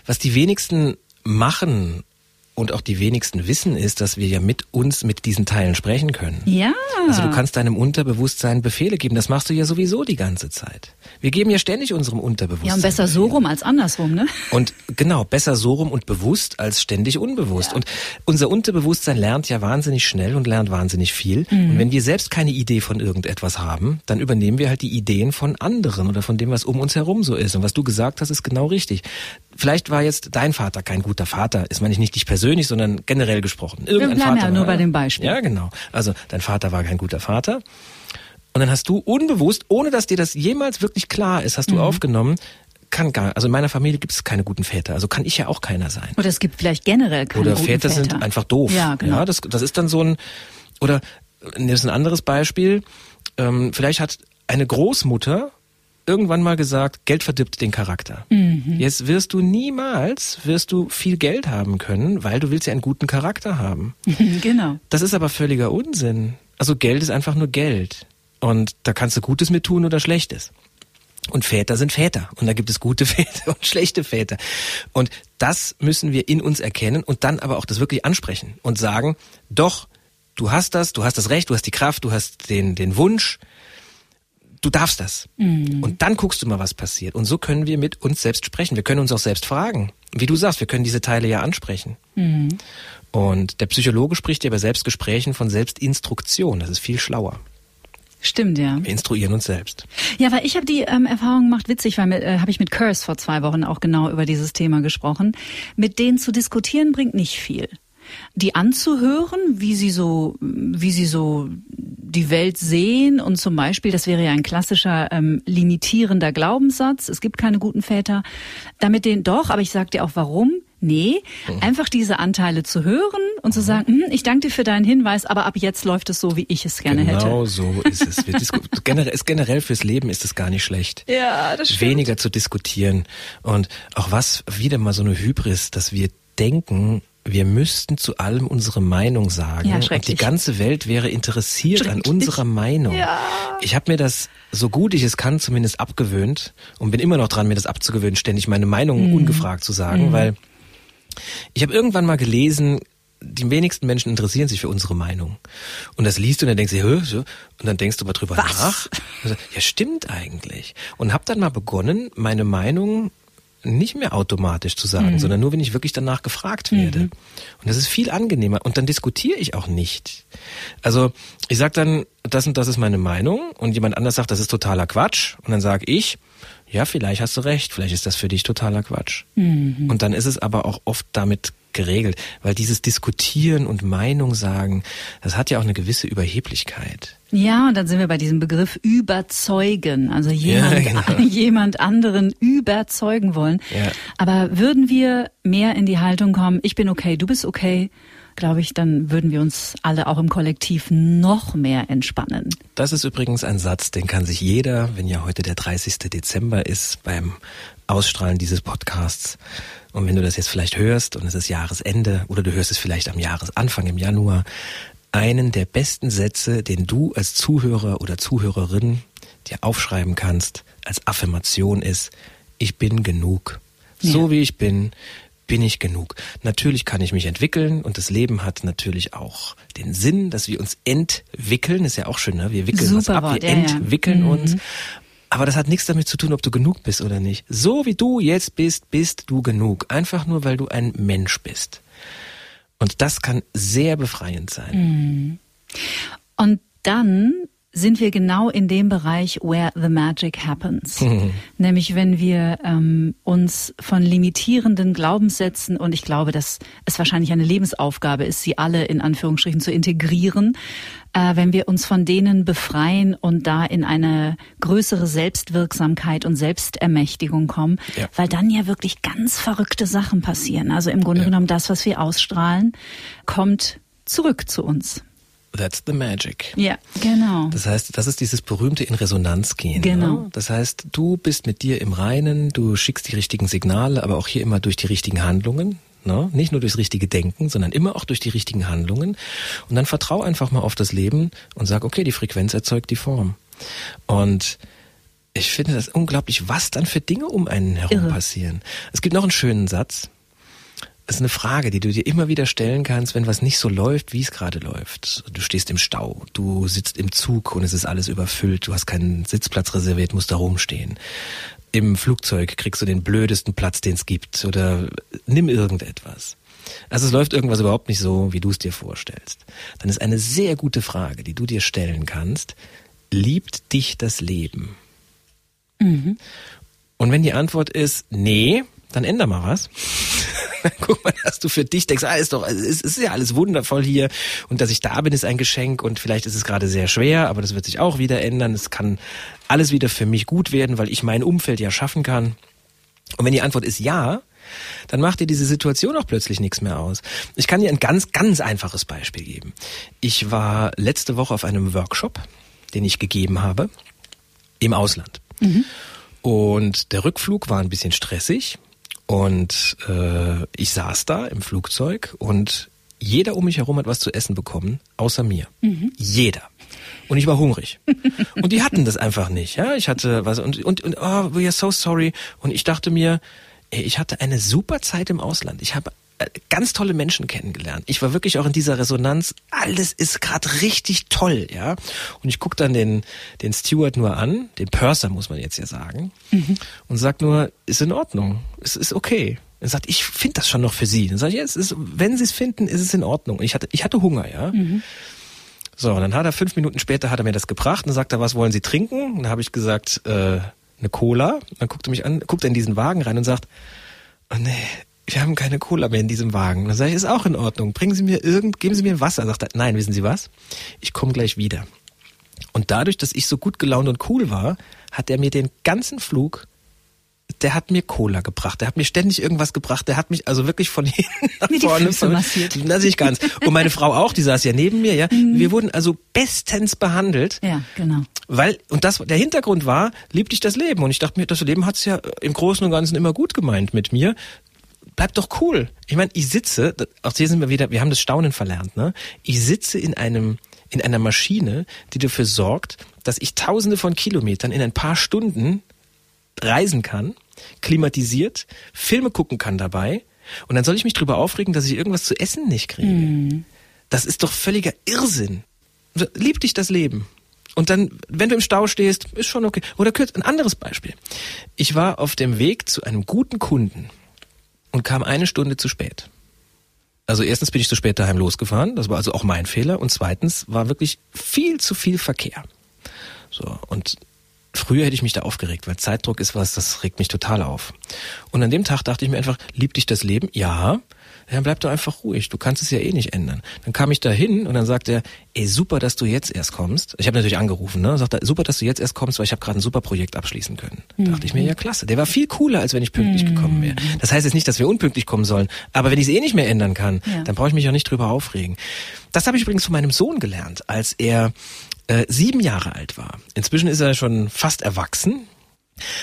was die wenigsten machen und auch die wenigsten wissen, ist, dass wir ja mit uns mit diesen Teilen sprechen können. Ja. Also du kannst deinem Unterbewusstsein Befehle geben. Das machst du ja sowieso die ganze Zeit. Wir geben ja ständig unserem Unterbewusstsein. Ja, und besser Befehle. so rum als andersrum, ne? Und genau, besser so rum und bewusst als ständig unbewusst. Ja. Und unser Unterbewusstsein lernt ja wahnsinnig schnell und lernt wahnsinnig viel. Mhm. Und wenn wir selbst keine Idee von irgendetwas haben, dann übernehmen wir halt die Ideen von anderen oder von dem, was um uns herum so ist. Und was du gesagt hast, ist genau richtig. Vielleicht war jetzt dein Vater kein guter Vater. Ist meine ich nicht dich persönlich, sondern generell gesprochen. Irgendein Wir bleiben Vater ja nur war, bei dem Beispiel. Ja, genau. Also dein Vater war kein guter Vater. Und dann hast du unbewusst, ohne dass dir das jemals wirklich klar ist, hast du mhm. aufgenommen, kann gar, also in meiner Familie gibt es keine guten Väter, also kann ich ja auch keiner sein. Oder es gibt vielleicht generell keine Oder guten Väter, Väter sind einfach doof. Ja, genau. Ja, das, das ist dann so ein, oder das ist ein anderes Beispiel. Ähm, vielleicht hat eine Großmutter irgendwann mal gesagt, Geld verdirbt den Charakter. Mhm. Jetzt wirst du niemals, wirst du viel Geld haben können, weil du willst ja einen guten Charakter haben. genau. Das ist aber völliger Unsinn. Also Geld ist einfach nur Geld. Und da kannst du Gutes mit tun oder Schlechtes. Und Väter sind Väter. Und da gibt es gute Väter und schlechte Väter. Und das müssen wir in uns erkennen und dann aber auch das wirklich ansprechen und sagen, doch, du hast das, du hast das Recht, du hast die Kraft, du hast den, den Wunsch, du darfst das. Mhm. Und dann guckst du mal, was passiert. Und so können wir mit uns selbst sprechen. Wir können uns auch selbst fragen. Wie du sagst, wir können diese Teile ja ansprechen. Mhm. Und der Psychologe spricht ja bei Selbstgesprächen von Selbstinstruktion. Das ist viel schlauer. Stimmt, ja. Wir instruieren uns selbst. Ja, weil ich habe die ähm, Erfahrung gemacht, witzig, weil äh, habe ich mit Curse vor zwei Wochen auch genau über dieses Thema gesprochen. Mit denen zu diskutieren bringt nicht viel die anzuhören, wie sie so, wie sie so die Welt sehen und zum Beispiel, das wäre ja ein klassischer ähm, limitierender Glaubenssatz, es gibt keine guten Väter, damit den doch, aber ich sag dir auch warum, Nee, einfach diese Anteile zu hören und zu sagen, hm, ich danke dir für deinen Hinweis, aber ab jetzt läuft es so, wie ich es gerne genau hätte. Genau so ist es. Wir generell, ist generell fürs Leben ist es gar nicht schlecht. Ja, das stimmt. Weniger zu diskutieren. Und auch was, wieder mal so eine Hybris, dass wir denken, wir müssten zu allem unsere Meinung sagen. Ja, und die ganze Welt wäre interessiert an unserer Meinung. Ja. Ich habe mir das, so gut ich es kann, zumindest abgewöhnt und bin immer noch dran, mir das abzugewöhnen, ständig meine Meinung Mhm. ungefragt zu sagen, weil ich habe irgendwann mal gelesen, die wenigsten Menschen interessieren sich für unsere Meinung. Und das liest du und dann denkst du, Hö, und dann denkst du mal drüber Was? nach. Ja, stimmt eigentlich. Und habe dann mal begonnen, meine Meinung nicht mehr automatisch zu Mhm. sagen, sondern nur, wenn ich wirklich danach gefragt werde. Und das ist viel angenehmer. Und dann diskutiere ich auch nicht. Also ich sag dann, das und das ist meine Meinung und jemand anders sagt, das ist totaler Quatsch. Und dann sage ich, ja, vielleicht hast du recht, vielleicht ist das für dich totaler Quatsch. Und dann ist es aber auch oft damit geregelt, weil dieses Diskutieren und Meinung sagen, das hat ja auch eine gewisse Überheblichkeit. Ja, und dann sind wir bei diesem Begriff überzeugen, also jemand, genau. jemand anderen überzeugen wollen. Ja. Aber würden wir mehr in die Haltung kommen, ich bin okay, du bist okay, glaube ich, dann würden wir uns alle auch im Kollektiv noch mehr entspannen. Das ist übrigens ein Satz, den kann sich jeder, wenn ja heute der 30. Dezember ist, beim Ausstrahlen dieses Podcasts. Und wenn du das jetzt vielleicht hörst und es ist Jahresende oder du hörst es vielleicht am Jahresanfang im Januar, einen der besten Sätze, den du als Zuhörer oder Zuhörerin dir aufschreiben kannst, als Affirmation ist, ich bin genug. So Ja. wie ich bin, bin ich genug. Natürlich kann ich mich entwickeln und das Leben hat natürlich auch den Sinn, dass wir uns entwickeln. Ist ja auch schön, ne? Wir wickeln Super ab, Wort, wir ja, ja. entwickeln Mhm. uns. Aber das hat nichts damit zu tun, ob du genug bist oder nicht. So wie du jetzt bist, bist du genug. Einfach nur, weil du ein Mensch bist. Und das kann sehr befreiend sein. Und dann sind wir genau in dem Bereich, where the magic happens. Nämlich wenn wir ähm, uns von limitierenden Glaubenssätzen, und ich glaube, dass es wahrscheinlich eine Lebensaufgabe ist, sie alle in Anführungsstrichen zu integrieren, äh, wenn wir uns von denen befreien und da in eine größere Selbstwirksamkeit und Selbstermächtigung kommen, Ja. weil dann ja wirklich ganz verrückte Sachen passieren. Also im Grunde Ja. genommen das, was wir ausstrahlen, kommt zurück zu uns. That's the magic. Ja, genau. Das heißt, das ist dieses berühmte in Resonanz gehen. Genau. Ne? Das heißt, du bist mit dir im Reinen, du schickst die richtigen Signale, aber auch hier immer durch die richtigen Handlungen. Ne? Nicht nur durchs richtige Denken, sondern immer auch durch die richtigen Handlungen. Und dann vertrau einfach mal auf das Leben und sag, okay, die Frequenz erzeugt die Form. Und ich finde das unglaublich, was dann für Dinge um einen herum Irre. passieren. Es gibt noch einen schönen Satz. Das ist eine Frage, die du dir immer wieder stellen kannst, wenn was nicht so läuft, wie es gerade läuft. Du stehst im Stau, du sitzt im Zug und es ist alles überfüllt, du hast keinen Sitzplatz reserviert, musst da rumstehen. Im Flugzeug kriegst du den blödesten Platz, den es gibt oder nimm irgendetwas. Also es läuft irgendwas überhaupt nicht so, wie du es dir vorstellst. Dann ist eine sehr gute Frage, die du dir stellen kannst, liebt dich das Leben? Und wenn die Antwort ist, nee, dann änder mal was. Dann Guck mal, dass du für dich denkst, ah, ist doch, es ist ja alles wundervoll hier und dass ich da bin, ist ein Geschenk und vielleicht ist es gerade sehr schwer, aber das wird sich auch wieder ändern. Es kann alles wieder für mich gut werden, weil ich mein Umfeld ja schaffen kann. Und wenn die Antwort ist ja, dann macht dir diese Situation auch plötzlich nichts mehr aus. Ich kann dir ein ganz, ganz einfaches Beispiel geben. Ich war letzte Woche auf einem Workshop, den ich gegeben habe, im Ausland. Und der Rückflug war ein bisschen stressig und äh, ich saß da im Flugzeug und jeder um mich herum hat was zu essen bekommen, außer mir. Jeder. Und ich war hungrig. und die hatten das einfach nicht. Ja, ich hatte was und und und oh, we are so sorry. Und ich dachte mir, ey, ich hatte eine super Zeit im Ausland. Ich habe ganz tolle Menschen kennengelernt. Ich war wirklich auch in dieser Resonanz. Alles ist gerade richtig toll, ja. Und ich guck dann den den Steward nur an, den Purser muss man jetzt ja sagen, und sag nur, ist in Ordnung, es ist okay. Er sagt, ich finde das schon noch für Sie. Dann sage ich, ja, es ist, wenn Sie es finden, ist es in Ordnung. Ich hatte, ich hatte Hunger, ja. So, und dann hat er fünf Minuten später hat er mir das gebracht und sagt er, was wollen Sie trinken? Und dann habe ich gesagt, äh, eine Cola. Dann guckt er mich an, guckt er in diesen Wagen rein und sagt, oh nee, wir haben keine Cola mehr in diesem Wagen. Dann sage ich, ist auch in Ordnung. Bringen Sie mir irgend, geben Sie mir Wasser. Sagt er, nein, wissen Sie was? Ich komme gleich wieder. Und dadurch, dass ich so gut gelaunt und cool war, hat er mir den ganzen Flug der hat mir Cola gebracht, der hat mir ständig irgendwas gebracht, der hat mich also wirklich von hinten nach Mir die vorne Füße massiert. Na, sehe ich ganz. Und meine Frau auch, die saß ja neben mir, ja. Wir wurden also bestens behandelt. Ja, genau. Weil, und das, der Hintergrund war, lieb dich das Leben. Und ich dachte mir, das Leben hat's ja im Großen und Ganzen immer gut gemeint mit mir. Bleib doch cool. Ich meine, ich sitze, auch hier sind wir wieder, wir haben das Staunen verlernt, ne? Ich sitze in einem, in einer Maschine, die dafür sorgt, dass ich tausende von Kilometern in ein paar Stunden reisen kann, klimatisiert, Filme gucken kann dabei. Und dann soll ich mich drüber aufregen, dass ich irgendwas zu essen nicht kriege. Das ist doch völliger Irrsinn. Lieb dich das Leben. Und dann, wenn du im Stau stehst, ist schon okay. Oder kurz ein anderes Beispiel. Ich war auf dem Weg zu einem guten Kunden und kam eine Stunde zu spät. Also erstens bin ich zu spät daheim losgefahren, das war also auch mein Fehler. Und zweitens war wirklich viel zu viel Verkehr. So, und früher hätte ich mich da aufgeregt, weil Zeitdruck ist was, das regt mich total auf. Und an dem Tag dachte ich mir einfach, lieb dich das Leben? Ja. Ja, dann bleib doch einfach ruhig. Du kannst es ja eh nicht ändern. Dann kam ich da hin und dann sagt er, ey, super, dass du jetzt erst kommst. Ich habe natürlich angerufen, ne? Sagt er, super, dass du jetzt erst kommst, weil ich habe gerade ein super Projekt abschließen können. Dachte ich mir, ja klasse. Der war viel cooler, als wenn ich pünktlich gekommen wäre. Das heißt jetzt nicht, dass wir unpünktlich kommen sollen, aber wenn ich es eh nicht mehr ändern kann, Ja. dann brauche ich mich auch nicht drüber aufregen. Das habe ich übrigens von meinem Sohn gelernt, als er äh, sieben Jahre alt war. Inzwischen ist er schon fast erwachsen.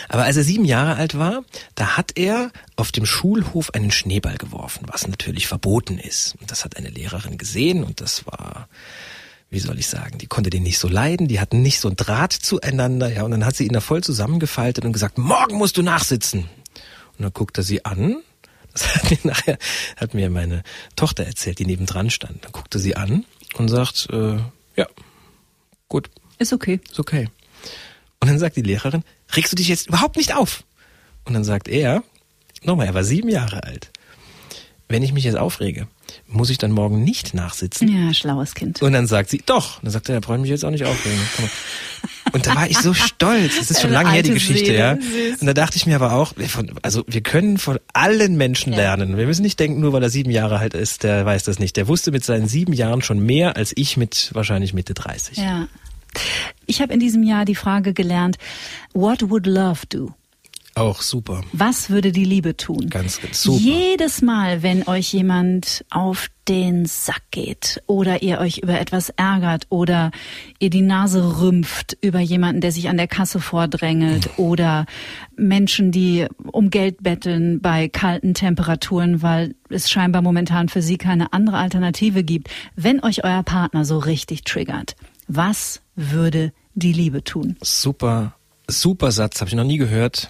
Aber als er sieben Jahre alt war, da hat er auf dem Schulhof einen Schneeball geworfen, was natürlich verboten ist. Und das hat eine Lehrerin gesehen und das war, wie soll ich sagen, die konnte den nicht so leiden, die hatten nicht so einen Draht zueinander, ja, und dann hat sie ihn da voll zusammengefaltet und gesagt, morgen musst du nachsitzen. Und dann guckt er sie an, das hat mir nachher, hat mir meine Tochter erzählt, die nebendran stand. Dann guckte sie an und sagt, äh, ja, gut, Ist okay. ist okay. Und dann sagt die Lehrerin, regst du dich jetzt überhaupt nicht auf? Und dann sagt er, nochmal, er war sieben Jahre alt. Wenn ich mich jetzt aufrege, muss ich dann morgen nicht nachsitzen? Ja, schlaues Kind. Und dann sagt sie, doch. Und dann sagt er, ja, brauche ich mich jetzt auch nicht aufregen. Und da war ich so stolz. Das ist schon lange her, die Geschichte, Seele, ja. süß. Und da dachte ich mir aber auch, von, also wir können von allen Menschen Ja. lernen. Wir müssen nicht denken, nur weil er sieben Jahre alt ist, der weiß das nicht. Der wusste mit seinen sieben Jahren schon mehr als ich mit wahrscheinlich Mitte 30. Ja. Ich habe in diesem Jahr die Frage gelernt, what would love do? Auch super. Was würde die Liebe tun? Ganz, ganz super. Jedes Mal, wenn euch jemand auf den Sack geht oder ihr euch über etwas ärgert oder ihr die Nase rümpft über jemanden, der sich an der Kasse vordrängelt oder Menschen, die um Geld betteln bei kalten Temperaturen, weil es scheinbar momentan für sie keine andere Alternative gibt. Wenn euch euer Partner so richtig triggert, was würde die Liebe tun? Super, super Satz, habe ich noch nie gehört.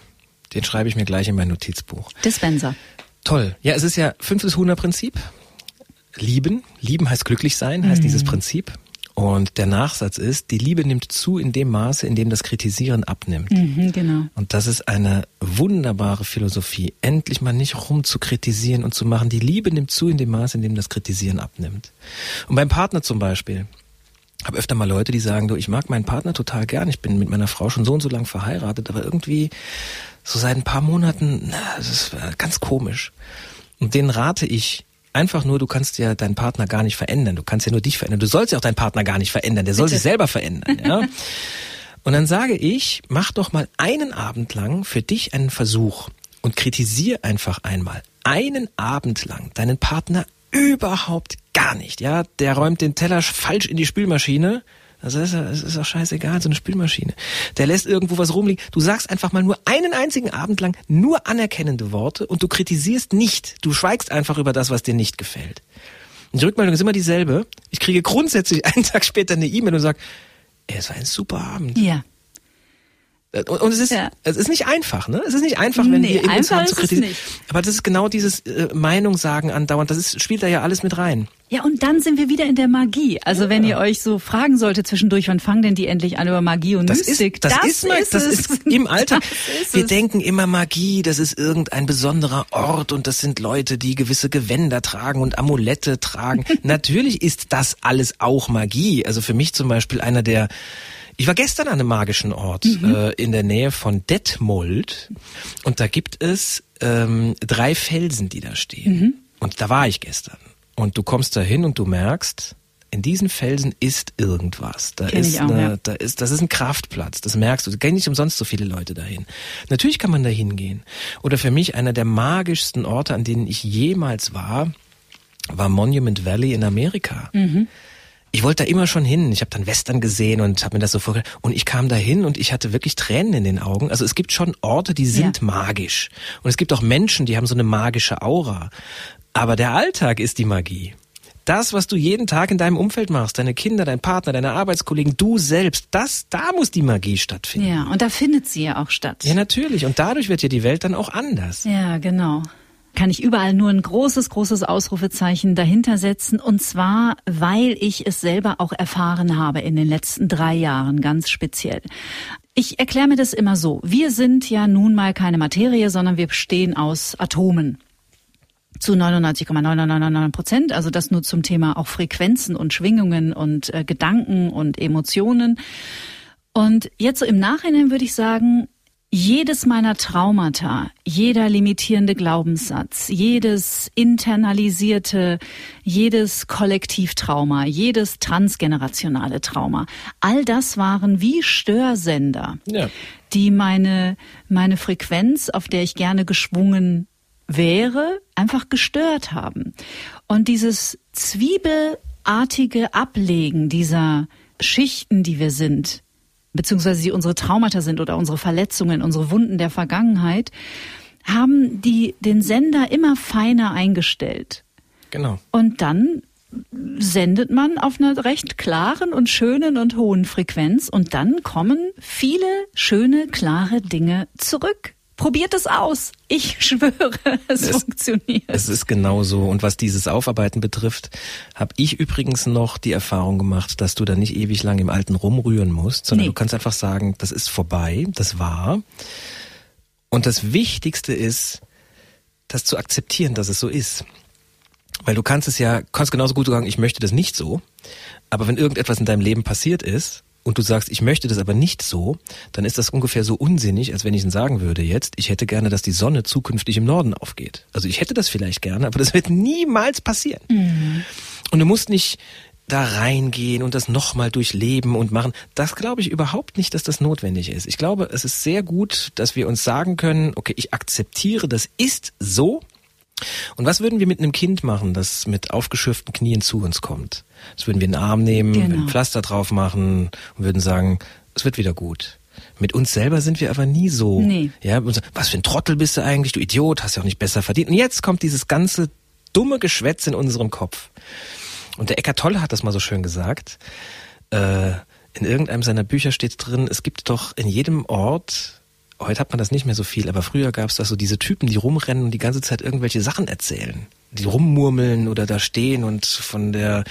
Den schreibe ich mir gleich in mein Notizbuch. Dispenser. Toll. Ja, es ist ja fünftes Huhner-Prinzip. Lieben. Lieben heißt glücklich sein, heißt dieses Prinzip. Und der Nachsatz ist, die Liebe nimmt zu in dem Maße, in dem das Kritisieren abnimmt. Mhm, genau. Und das ist eine wunderbare Philosophie. Endlich mal nicht rum zu kritisieren und zu machen. Die Liebe nimmt zu in dem Maße, in dem das Kritisieren abnimmt. Und beim Partner zum Beispiel. Habe öfter mal Leute, die sagen, du, ich mag meinen Partner total gern. Ich bin mit meiner Frau schon so und so lang verheiratet, aber irgendwie so seit ein paar Monaten, na, das ist äh, ganz komisch. Und denen rate ich einfach nur, du kannst ja deinen Partner gar nicht verändern. Du kannst ja nur dich verändern. Du sollst ja auch deinen Partner gar nicht verändern. Der soll Bitte. sich selber verändern. Ja? Und dann sage ich, mach doch mal einen Abend lang für dich einen Versuch und kritisier einfach einmal einen Abend lang deinen Partner überhaupt gar nicht. Ja, der räumt den Teller falsch in die Spülmaschine. Das ist, das ist auch scheißegal, so eine Spülmaschine. Der lässt irgendwo was rumliegen. Du sagst einfach mal nur einen einzigen Abend lang nur anerkennende Worte und du kritisierst nicht. Du schweigst einfach über das, was dir nicht gefällt. Die Rückmeldung ist immer dieselbe. Ich kriege grundsätzlich einen Tag später eine E-Mail und sage, es war ein super Abend. Ja. Und, und es ist, Ja. es ist nicht einfach, ne? Es ist nicht einfach, wenn Nee, wir in uns einfach haben zu ist kritisieren. Aber das ist genau dieses äh, Meinung sagen andauernd. Das ist, spielt da ja alles mit rein. Ja, und dann sind wir wieder in der Magie. Also wenn ihr euch so fragen solltet zwischendurch, wann fangen denn die endlich an über Magie und Das Mystik? ist, das, ist, mal, das ist im Alltag. Das ist Wir es. denken immer Magie, das ist irgendein besonderer Ort und das sind Leute, die gewisse Gewänder tragen und Amulette tragen. Natürlich ist das alles auch Magie. Also für mich zum Beispiel einer der ich war gestern an einem magischen Ort äh, in der Nähe von Detmold und da gibt es ähm, drei Felsen, die da stehen. Und da war ich gestern. Und du kommst da hin und du merkst, in diesen Felsen ist irgendwas. Da Kenn ist, auch, eine, ja. da ist, das ist ein Kraftplatz. Das merkst du. Da gehen nicht umsonst so viele Leute dahin. Natürlich kann man da hingehen. Oder für mich einer der magischsten Orte, an denen ich jemals war, war Monument Valley in Amerika. Ich wollte da immer schon hin. Ich habe dann Western gesehen und habe mir das so vorgestellt. Und ich kam da hin und ich hatte wirklich Tränen in den Augen. Also es gibt schon Orte, die sind Ja. magisch. Und es gibt auch Menschen, die haben so eine magische Aura. Aber der Alltag ist die Magie. Das, was du jeden Tag in deinem Umfeld machst, deine Kinder, dein Partner, deine Arbeitskollegen, du selbst, das, da muss die Magie stattfinden. Ja, und da findet sie ja auch statt. Ja, natürlich. Und dadurch wird ja die Welt dann auch anders. Ja, genau. Kann ich überall nur ein großes, großes Ausrufezeichen dahinter setzen. Und zwar, weil ich es selber auch erfahren habe in den letzten drei Jahren, ganz speziell. Ich erkläre mir das immer so. Wir sind ja nun mal keine Materie, sondern wir bestehen aus Atomen. Zu 99,999 Prozent. Also das nur zum Thema auch Frequenzen und Schwingungen und äh, Gedanken und Emotionen. Und jetzt so im Nachhinein würde ich sagen, jedes meiner Traumata, jeder limitierende Glaubenssatz, jedes internalisierte, jedes Kollektivtrauma, jedes transgenerationale Trauma, all das waren wie Störsender, Ja. die meine, meine Frequenz, auf der ich gerne geschwungen wäre, einfach gestört haben. Und dieses zwiebelartige Ablegen dieser Schichten, die wir sind, beziehungsweise die unsere Traumata sind oder unsere Verletzungen, unsere Wunden der Vergangenheit, haben die den Sender immer feiner eingestellt. Genau. Und dann sendet man auf einer recht klaren und schönen und hohen Frequenz und dann kommen viele schöne, klare Dinge zurück. Probiert es aus. Ich schwöre, es, Es- funktioniert. Es ist genau so. Und was dieses Aufarbeiten betrifft, habe ich übrigens noch die Erfahrung gemacht, dass du da nicht ewig lang im Alten rumrühren musst, sondern Nee. du kannst einfach sagen, das ist vorbei, das war. Und das Wichtigste ist, das zu akzeptieren, dass es so ist. Weil du kannst es ja, kannst genauso gut sagen, ich möchte das nicht so. Aber wenn irgendetwas in deinem Leben passiert ist und du sagst, ich möchte das aber nicht so, dann ist das ungefähr so unsinnig, als wenn ich sagen würde jetzt, ich hätte gerne, dass die Sonne zukünftig im Norden aufgeht. Also ich hätte das vielleicht gerne, aber das wird niemals passieren. Und du musst nicht da reingehen und das nochmal durchleben und machen. Das glaube ich überhaupt nicht, dass das notwendig ist. Ich glaube, es ist sehr gut, dass wir uns sagen können, okay, ich akzeptiere, das ist so. Und was würden wir mit einem Kind machen, das mit aufgeschürften Knien zu uns kommt? Das würden wir in den Arm nehmen, Genau. ein Pflaster drauf machen und würden sagen, es wird wieder gut. Mit uns selber sind wir aber nie so. Nee. Ja, was für ein Trottel bist du eigentlich, du Idiot, hast ja auch nicht besser verdient. Und jetzt kommt dieses ganze dumme Geschwätz in unserem Kopf. Und der Eckart Tolle hat das mal so schön gesagt. Äh, in irgendeinem seiner Bücher steht drin, es gibt doch in jedem Ort, heute hat man das nicht mehr so viel, aber früher gab es das so diese Typen, die rumrennen und die ganze Zeit irgendwelche Sachen erzählen. Die rummurmeln oder da stehen und von der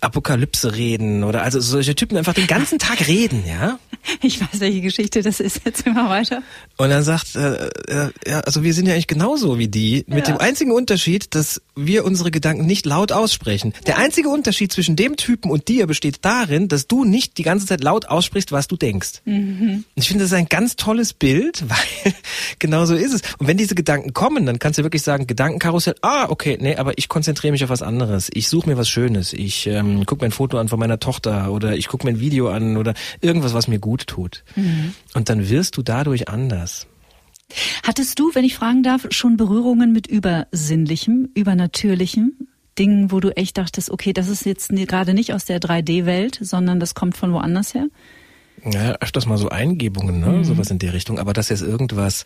Apokalypse reden oder also solche Typen einfach den ganzen Tag reden, ja? Ich weiß, welche Geschichte das ist. Jetzt immer weiter. Und dann sagt, äh, äh, ja, also wir sind ja eigentlich genauso wie die, mit Ja. dem einzigen Unterschied, dass wir unsere Gedanken nicht laut aussprechen. Der einzige Unterschied zwischen dem Typen und dir besteht darin, dass du nicht die ganze Zeit laut aussprichst, was du denkst. Und ich finde, das ist ein ganz tolles Bild, weil genau so ist es. Und wenn diese Gedanken kommen, dann kannst du wirklich sagen, Gedankenkarussell, ah, okay, nee, aber ich konzentriere mich auf was anderes. Ich suche mir was Schönes. Ich ähm, gucke mir ein Foto an von meiner Tochter oder ich gucke mir ein Video an oder irgendwas, was mir gut tut. Und dann wirst du dadurch anders. Hattest du, wenn ich fragen darf, schon Berührungen mit Übersinnlichem, Übernatürlichem? Dingen, wo du echt dachtest, okay, das ist jetzt gerade nicht aus der 3D-Welt, sondern das kommt von woanders her? Ja, öfters mal so Eingebungen, ne? sowas in der Richtung. Aber das ist irgendwas,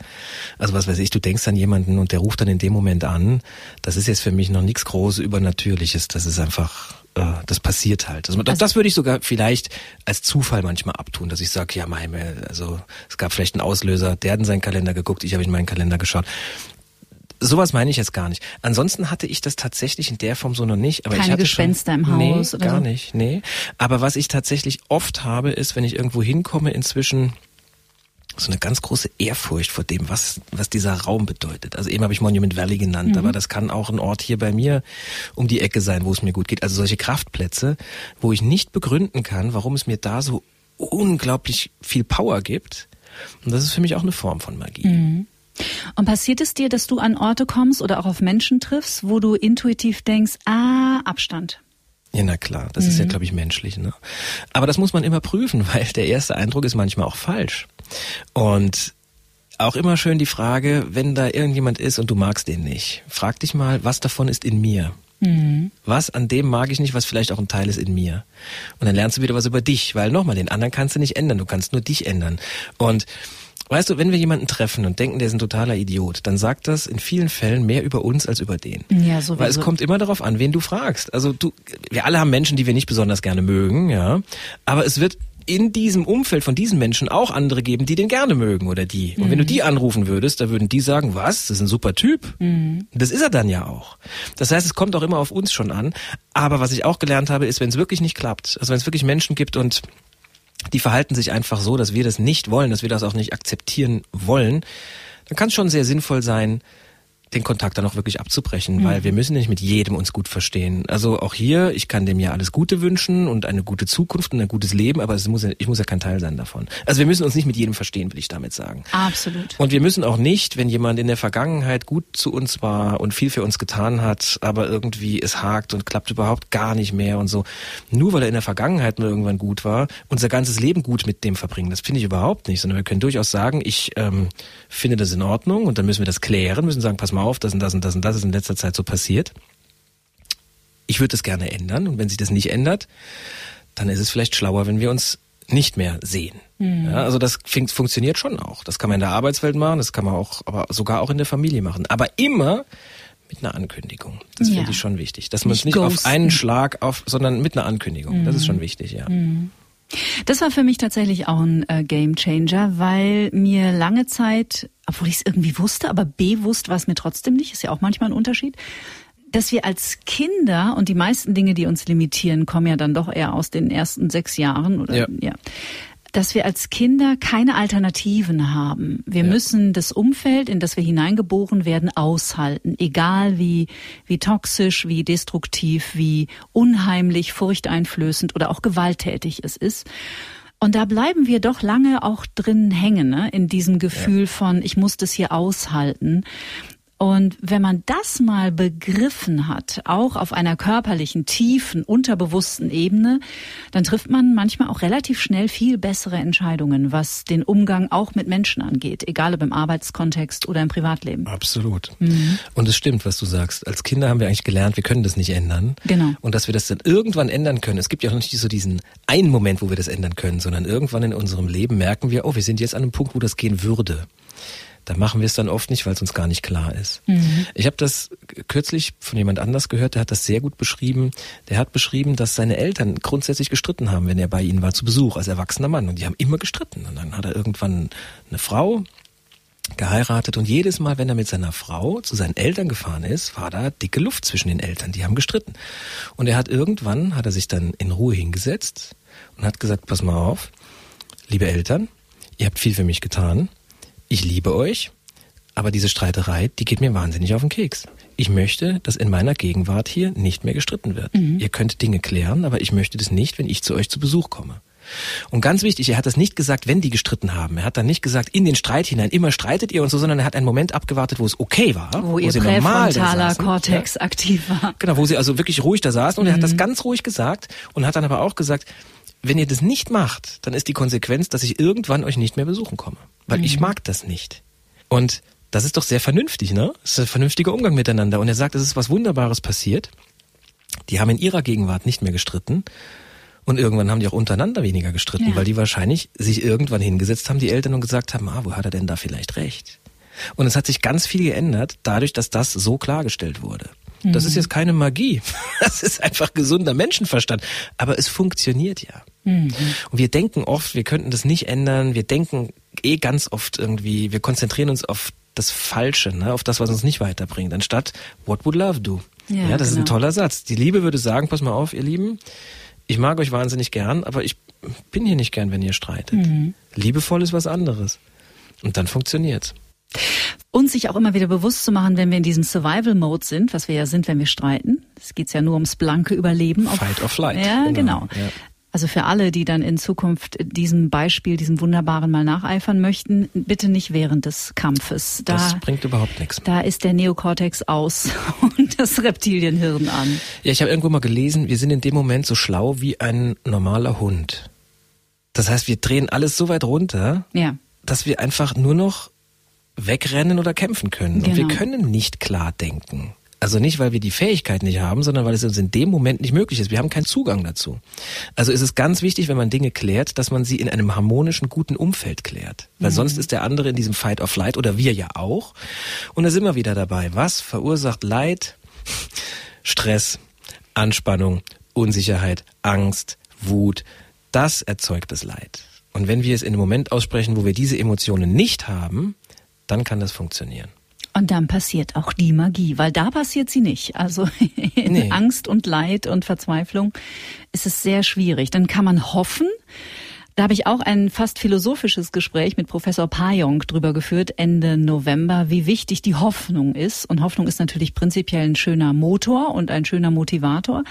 also was weiß ich, du denkst an jemanden und der ruft dann in dem Moment an. Das ist jetzt für mich noch nichts groß Übernatürliches. Das ist einfach, äh, das passiert halt. Also, das, das würde ich sogar vielleicht als Zufall manchmal abtun, dass ich sage, ja, mein, also es gab vielleicht einen Auslöser, der hat in seinen Kalender geguckt, ich habe in meinen Kalender geschaut. Sowas meine ich jetzt gar nicht. Ansonsten hatte ich das tatsächlich in der Form so noch nicht. Aber Keine ich hatte Gespenster schon, im Haus nee, oder gar so? nicht, nee. Aber was ich tatsächlich oft habe, ist, wenn ich irgendwo hinkomme, inzwischen so eine ganz große Ehrfurcht vor dem, was, was dieser Raum bedeutet. Also eben habe ich Monument Valley genannt, Mhm. aber das kann auch ein Ort hier bei mir um die Ecke sein, wo es mir gut geht. Also solche Kraftplätze, wo ich nicht begründen kann, warum es mir da so unglaublich viel Power gibt. Und das ist für mich auch eine Form von Magie. Mhm. Und passiert es dir, dass du an Orte kommst oder auch auf Menschen triffst, wo du intuitiv denkst, ah, Abstand. Ja, na klar, das mhm. ist ja, mhm. glaube ich, menschlich. Ne? Aber das muss man immer prüfen, weil der erste Eindruck ist manchmal auch falsch. Und auch immer schön die Frage, wenn da irgendjemand ist und du magst den nicht, frag dich mal, was davon ist in mir? Mhm. Was an dem mag ich nicht, was vielleicht auch ein Teil ist in mir. Und dann lernst du wieder was über dich, weil nochmal, den anderen kannst du nicht ändern, du kannst nur dich ändern. Und Weißt du, wenn wir jemanden treffen und denken, der ist ein totaler Idiot, dann sagt das in vielen Fällen mehr über uns als über den. Ja, sowieso. Weil es kommt immer darauf an, wen du fragst. Also du, wir alle haben Menschen, die wir nicht besonders gerne mögen, ja. Aber es wird in diesem Umfeld von diesen Menschen auch andere geben, die den gerne mögen oder die. Und mhm. wenn du mhm. die anrufen würdest, da würden die sagen, was, das ist ein super Typ. Mhm. Das ist er dann ja auch. Das heißt, es kommt auch immer auf uns schon an. Aber was ich auch gelernt habe, ist, wenn es wirklich nicht klappt, also wenn es wirklich Menschen gibt und die verhalten sich einfach so, dass wir das nicht wollen, dass wir das auch nicht akzeptieren wollen, dann kann es schon sehr sinnvoll sein, den Kontakt dann auch wirklich abzubrechen, mhm. weil wir müssen nicht mit jedem uns gut verstehen. Also auch hier, ich kann dem ja alles Gute wünschen und eine gute Zukunft und ein gutes Leben, aber es muss ja, ich muss ja kein Teil sein davon. Also wir müssen uns nicht mit jedem verstehen, will ich damit sagen. Absolut. Und wir müssen auch nicht, wenn jemand in der Vergangenheit gut zu uns war und viel für uns getan hat, aber irgendwie es hakt und klappt überhaupt gar nicht mehr und so, nur weil er in der Vergangenheit nur irgendwann gut war, unser ganzes Leben gut mit dem verbringen. Das finde ich überhaupt nicht, sondern wir können durchaus sagen, ich ähm, finde das in Ordnung und dann müssen wir das klären, müssen sagen, pass mal auf, das und das und das und das ist in letzter Zeit so passiert. Ich würde das gerne ändern und wenn sich das nicht ändert, dann ist es vielleicht schlauer, wenn wir uns nicht mehr sehen. Mhm. Ja, also das funktioniert schon auch. Das kann man in der Arbeitswelt machen, das kann man auch, aber sogar auch in der Familie machen. Aber immer mit einer Ankündigung. Das ja. finde ich schon wichtig. Dass man es nicht ghosten. auf einen Schlag auf, sondern mit einer Ankündigung. Mhm. Das ist schon wichtig, ja. Mhm. Das war für mich tatsächlich auch ein äh, Game Changer, weil mir lange Zeit, obwohl ich es irgendwie wusste, aber bewusst war es mir trotzdem nicht, ist ja auch manchmal ein Unterschied, dass wir als Kinder und die meisten Dinge, die uns limitieren, kommen ja dann doch eher aus den ersten sechs Jahren oder ja, ja dass wir als Kinder keine Alternativen haben. Wir ja. müssen das Umfeld, in das wir hineingeboren werden, aushalten, egal wie, wie toxisch, wie destruktiv, wie unheimlich, furchteinflößend oder auch gewalttätig es ist. Und da bleiben wir doch lange auch drin hängen, ne? in diesem Gefühl ja. von, ich muss das hier aushalten. Und wenn man das mal begriffen hat, auch auf einer körperlichen, tiefen, unterbewussten Ebene, dann trifft man manchmal auch relativ schnell viel bessere Entscheidungen, was den Umgang auch mit Menschen angeht, egal ob im Arbeitskontext oder im Privatleben. Absolut. Mhm. Und es stimmt, was du sagst. Als Kinder haben wir eigentlich gelernt, wir können das nicht ändern. Genau. Und dass wir das dann irgendwann ändern können. Es gibt ja auch nicht so diesen einen Moment, wo wir das ändern können, sondern irgendwann in unserem Leben merken wir, oh, wir sind jetzt an einem Punkt, wo das gehen würde. Da machen wir es dann oft nicht, weil es uns gar nicht klar ist. Mhm. Ich habe das kürzlich von jemand anders gehört, der hat das sehr gut beschrieben. Der hat beschrieben, dass seine Eltern grundsätzlich gestritten haben, wenn er bei ihnen war zu Besuch als erwachsener Mann. Und die haben immer gestritten. Und dann hat er irgendwann eine Frau geheiratet und jedes Mal, wenn er mit seiner Frau zu seinen Eltern gefahren ist, war da dicke Luft zwischen den Eltern. Die haben gestritten. Und er hat irgendwann, hat er sich dann in Ruhe hingesetzt und hat gesagt, pass mal auf, liebe Eltern, ihr habt viel für mich getan ich liebe euch, aber diese Streiterei, die geht mir wahnsinnig auf den Keks. Ich möchte, dass in meiner Gegenwart hier nicht mehr gestritten wird. Mhm. Ihr könnt Dinge klären, aber ich möchte das nicht, wenn ich zu euch zu Besuch komme. Und ganz wichtig, er hat das nicht gesagt, wenn die gestritten haben. Er hat dann nicht gesagt, in den Streit hinein, immer streitet ihr und so, sondern er hat einen Moment abgewartet, wo es okay war. Wo, wo ihr sie präfrontaler Kortex ja. aktiv war. Genau, wo sie also wirklich ruhig da saßen und mhm. er hat das mhm. ganz ruhig gesagt und hat dann aber auch gesagt, wenn ihr das nicht macht, dann ist die Konsequenz, dass ich irgendwann euch nicht mehr besuchen komme weil mhm. ich mag das nicht. Und das ist doch sehr vernünftig, ne? Das ist ein vernünftiger Umgang miteinander. Und er sagt, es ist was Wunderbares passiert. Die haben in ihrer Gegenwart nicht mehr gestritten. Und irgendwann haben die auch untereinander weniger gestritten, ja. weil die wahrscheinlich sich irgendwann hingesetzt haben, die Eltern, und gesagt haben, ah, wo hat er denn da vielleicht recht? Und es hat sich ganz viel geändert, dadurch, dass das so klargestellt wurde. Mhm. Das ist mhm. jetzt keine Magie. Das ist einfach gesunder Menschenverstand. Aber es funktioniert ja. Mhm. Und wir denken oft, wir könnten das nicht ändern. Wir denken eh ganz oft irgendwie, wir konzentrieren uns auf das Falsche, ne? auf das, was uns nicht weiterbringt, anstatt What would love do? Ja, ja das genau. ist ein genau. toller Satz. Die Liebe würde sagen, pass mal auf, ihr Lieben, ich mag euch wahnsinnig gern, aber ich bin hier nicht gern, wenn ihr streitet. Mhm. Liebevoll ist was anderes. Und dann funktioniert's. Und sich auch immer wieder bewusst zu machen, wenn wir in diesem Survival-Mode sind, was wir ja sind, wenn wir streiten. Es geht ja nur ums blanke Überleben. Fight or flight. Ja, genau. genau. Ja Also für alle, die dann in Zukunft diesem Beispiel, diesem wunderbaren mal nacheifern möchten, bitte nicht während des Kampfes. Da, das bringt überhaupt nichts. Da ist der Neokortex aus und das Reptilienhirn an. Ja, ich habe irgendwo mal gelesen, wir sind in dem Moment so schlau wie ein normaler Hund. Das heißt, wir drehen alles so weit runter, ja. dass wir einfach nur noch wegrennen oder kämpfen können. Genau. Und wir genau. können nicht klar denken. Also nicht, weil wir die Fähigkeit nicht haben, sondern weil es uns in dem Moment nicht möglich ist. Wir haben keinen Zugang dazu. Also ist es ganz wichtig, wenn man Dinge klärt, dass man sie in einem harmonischen, guten Umfeld klärt. Weil mhm. sonst ist der andere in diesem Fight of Flight oder wir ja auch. Und da sind wir wieder dabei. Was verursacht Leid? Stress, Anspannung, Unsicherheit, Angst, Wut. Das erzeugt das Leid. Und wenn wir es in einem Moment aussprechen, wo wir diese Emotionen nicht haben, dann kann das funktionieren. Und dann passiert auch die Magie, weil da passiert sie nicht. Also in nee. Angst und Leid und Verzweiflung ist es sehr schwierig. Dann kann man hoffen. Da habe ich auch ein fast philosophisches Gespräch mit Professor Payong drüber geführt Ende November, wie wichtig die Hoffnung ist. Und Hoffnung ist natürlich prinzipiell ein schöner Motor und ein schöner Motivator.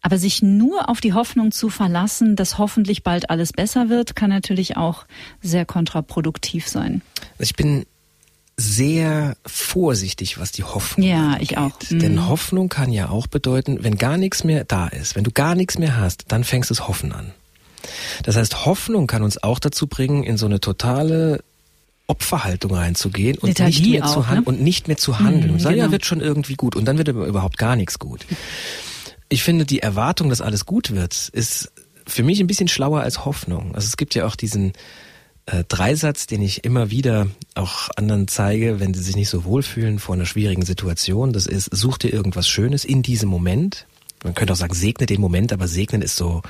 Aber sich nur auf die Hoffnung zu verlassen, dass hoffentlich bald alles besser wird, kann natürlich auch sehr kontraproduktiv sein. Ich bin sehr vorsichtig, was die Hoffnung Ja, ich auch. Mhm. Denn Hoffnung kann ja auch bedeuten, wenn gar nichts mehr da ist, wenn du gar nichts mehr hast, dann fängst du das Hoffen an. Das heißt, Hoffnung kann uns auch dazu bringen, in so eine totale Opferhaltung reinzugehen und nicht mehr auch, zu ne? und nicht mehr zu handeln mhm, und sagen, genau. ja, wird schon irgendwie gut und dann wird überhaupt gar nichts gut. Ich finde, die Erwartung, dass alles gut wird, ist für mich ein bisschen schlauer als Hoffnung. Also es gibt ja auch diesen äh, Dreisatz, den ich immer wieder auch anderen zeige, wenn sie sich nicht so wohlfühlen vor einer schwierigen Situation. Das ist, such dir irgendwas Schönes in diesem Moment. Man könnte auch sagen, segne den Moment, aber segnen ist so,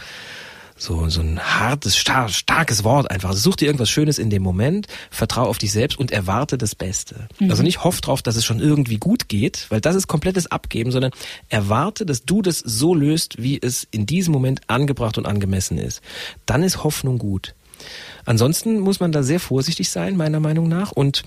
so, so ein hartes, star starkes Wort einfach. Also such dir irgendwas Schönes in dem Moment, vertrau auf dich selbst und erwarte das Beste. Mhm. Also nicht hoff drauf, dass es schon irgendwie gut geht, weil das ist komplettes Abgeben, sondern erwarte, dass du das so löst, wie es in diesem Moment angebracht und angemessen ist. Dann ist Hoffnung gut. Ansonsten muss man da sehr vorsichtig sein, meiner Meinung nach. Und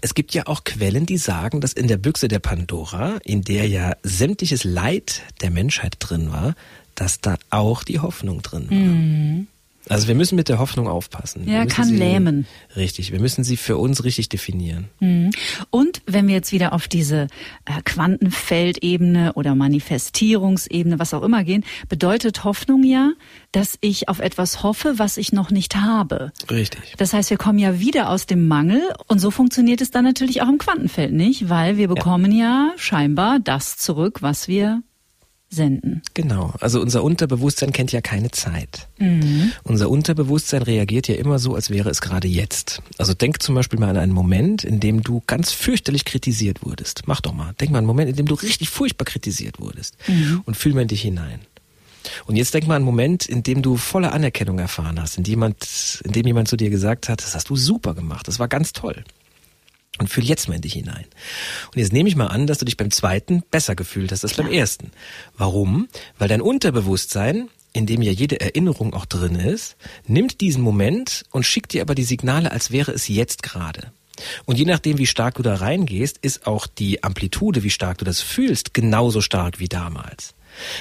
es gibt ja auch Quellen, die sagen, dass in der Büchse der Pandora, in der ja sämtliches Leid der Menschheit drin war, dass da auch die Hoffnung drin war. Mhm. Also wir müssen mit der Hoffnung aufpassen. Ja, kann sie, lähmen. Richtig, wir müssen sie für uns richtig definieren. Mhm. Und wenn wir jetzt wieder auf diese äh, Quantenfeldebene oder Manifestierungsebene, was auch immer gehen, bedeutet Hoffnung ja, dass ich auf etwas hoffe, was ich noch nicht habe. Richtig. Das heißt, wir kommen ja wieder aus dem Mangel und so funktioniert es dann natürlich auch im Quantenfeld nicht, weil wir bekommen ja, ja scheinbar das zurück, was wir senden. Genau. Also unser Unterbewusstsein kennt ja keine Zeit. Mhm. Unser Unterbewusstsein reagiert ja immer so, als wäre es gerade jetzt. Also denk zum Beispiel mal an einen Moment, in dem du ganz fürchterlich kritisiert wurdest. Mach doch mal. Denk mal an einen Moment, in dem du richtig furchtbar kritisiert wurdest. Mhm. Und fühl mal in dich hinein. Und jetzt denk mal an einen Moment, in dem du volle Anerkennung erfahren hast, in, jemand, in dem jemand zu dir gesagt hat, das hast du super gemacht, das war ganz toll. Und fühl jetzt mal in dich hinein. Und jetzt nehme ich mal an, dass du dich beim zweiten besser gefühlt hast als Klar. beim ersten. Warum? Weil dein Unterbewusstsein, in dem ja jede Erinnerung auch drin ist, nimmt diesen Moment und schickt dir aber die Signale, als wäre es jetzt gerade. Und je nachdem, wie stark du da reingehst, ist auch die Amplitude, wie stark du das fühlst, genauso stark wie damals.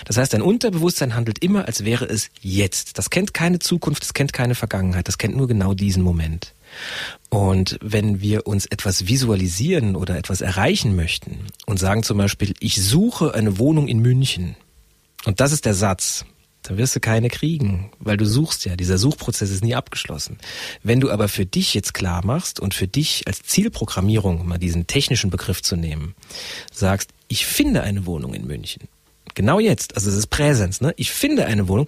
Das heißt, dein Unterbewusstsein handelt immer, als wäre es jetzt. Das kennt keine Zukunft, das kennt keine Vergangenheit, das kennt nur genau diesen Moment. Und wenn wir uns etwas visualisieren oder etwas erreichen möchten und sagen zum Beispiel, ich suche eine Wohnung in München, und das ist der Satz, dann wirst du keine kriegen, weil du suchst ja. Dieser Suchprozess ist nie abgeschlossen. Wenn du aber für dich jetzt klar machst und für dich als Zielprogrammierung, um mal diesen technischen Begriff zu nehmen, sagst, ich finde eine Wohnung in München. Genau jetzt, also es ist Präsenz, ne? Ich finde eine Wohnung,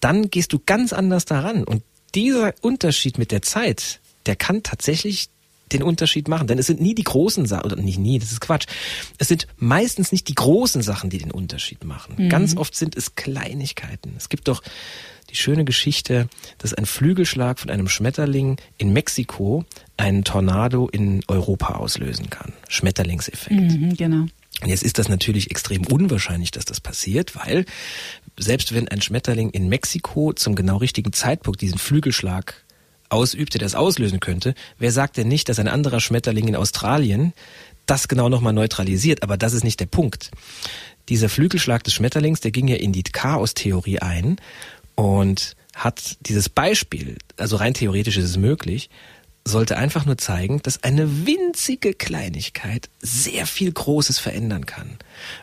dann gehst du ganz anders daran. Und dieser Unterschied mit der Zeit, der kann tatsächlich den Unterschied machen. Denn es sind nie die großen Sachen, oder nicht nie, das ist Quatsch. Es sind meistens nicht die großen Sachen, die den Unterschied machen. Mhm. Ganz oft sind es Kleinigkeiten. Es gibt doch die schöne Geschichte, dass ein Flügelschlag von einem Schmetterling in Mexiko einen Tornado in Europa auslösen kann. Schmetterlingseffekt. Mhm, genau. Und jetzt ist das natürlich extrem unwahrscheinlich, dass das passiert, weil selbst wenn ein Schmetterling in Mexiko zum genau richtigen Zeitpunkt diesen Flügelschlag ausübt, der das auslösen könnte, wer sagt denn nicht, dass ein anderer Schmetterling in Australien das genau nochmal neutralisiert? Aber das ist nicht der Punkt. Dieser Flügelschlag des Schmetterlings, der ging ja in die Chaos-Theorie ein Und hat dieses Beispiel, also rein theoretisch ist es möglich, sollte einfach nur zeigen, dass eine winzige Kleinigkeit sehr viel Großes verändern kann.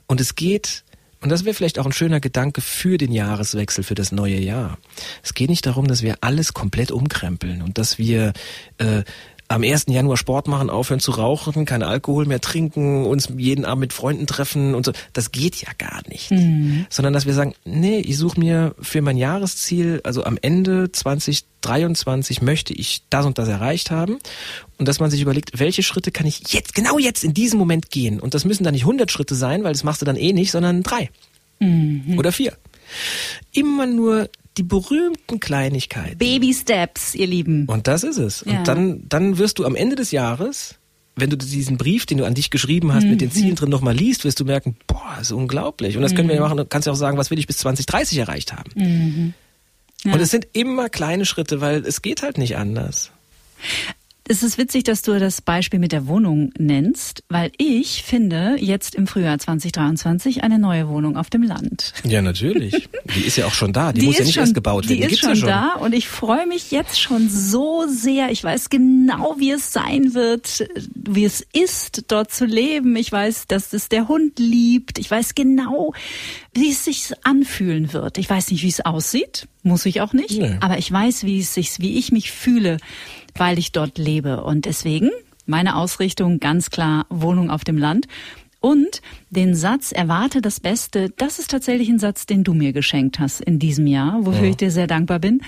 Und es geht, und das wäre vielleicht auch ein schöner Gedanke für den Jahreswechsel, für das neue Jahr. Es geht nicht darum, dass wir alles komplett umkrempeln und dass wir äh, am 1. Januar Sport machen, aufhören zu rauchen, kein Alkohol mehr trinken, uns jeden Abend mit Freunden treffen und so. Das geht ja gar nicht. Mhm. Sondern dass wir sagen, nee, ich suche mir für mein Jahresziel, also am Ende 2023 möchte ich das und das erreicht haben. Und dass man sich überlegt, welche Schritte kann ich jetzt, genau jetzt in diesem Moment gehen. Und das müssen dann nicht 100 Schritte sein, weil das machst du dann eh nicht, sondern drei. Mhm. Oder vier. Immer nur die berühmten Kleinigkeiten. Baby Steps, ihr Lieben. Und das ist es. Ja. Und dann, dann wirst du am Ende des Jahres, wenn du diesen Brief, den du an dich geschrieben hast, mhm. mit den Zielen drin nochmal liest, wirst du merken, boah, das ist unglaublich. Und das mhm. können wir ja machen, du kannst ja auch sagen, was will ich bis 2030 erreicht haben. Mhm. Ja. Und es sind immer kleine Schritte, weil es geht halt nicht anders. Es ist witzig, dass du das Beispiel mit der Wohnung nennst, weil ich finde jetzt im Frühjahr 2023 eine neue Wohnung auf dem Land. Ja, natürlich. Die ist ja auch schon da. Die, die muss ja nicht schon, erst gebaut werden. Die, die ist schon, ja schon da und ich freue mich jetzt schon so sehr. Ich weiß genau, wie es sein wird, wie es ist, dort zu leben. Ich weiß, dass es der Hund liebt. Ich weiß genau, wie es sich anfühlen wird. Ich weiß nicht, wie es aussieht. Muss ich auch nicht. Nee. Aber ich weiß, wie es sich, wie ich mich fühle weil ich dort lebe. Und deswegen meine Ausrichtung ganz klar Wohnung auf dem Land. Und den Satz, erwarte das Beste, das ist tatsächlich ein Satz, den du mir geschenkt hast in diesem Jahr, wofür ja. ich dir sehr dankbar bin.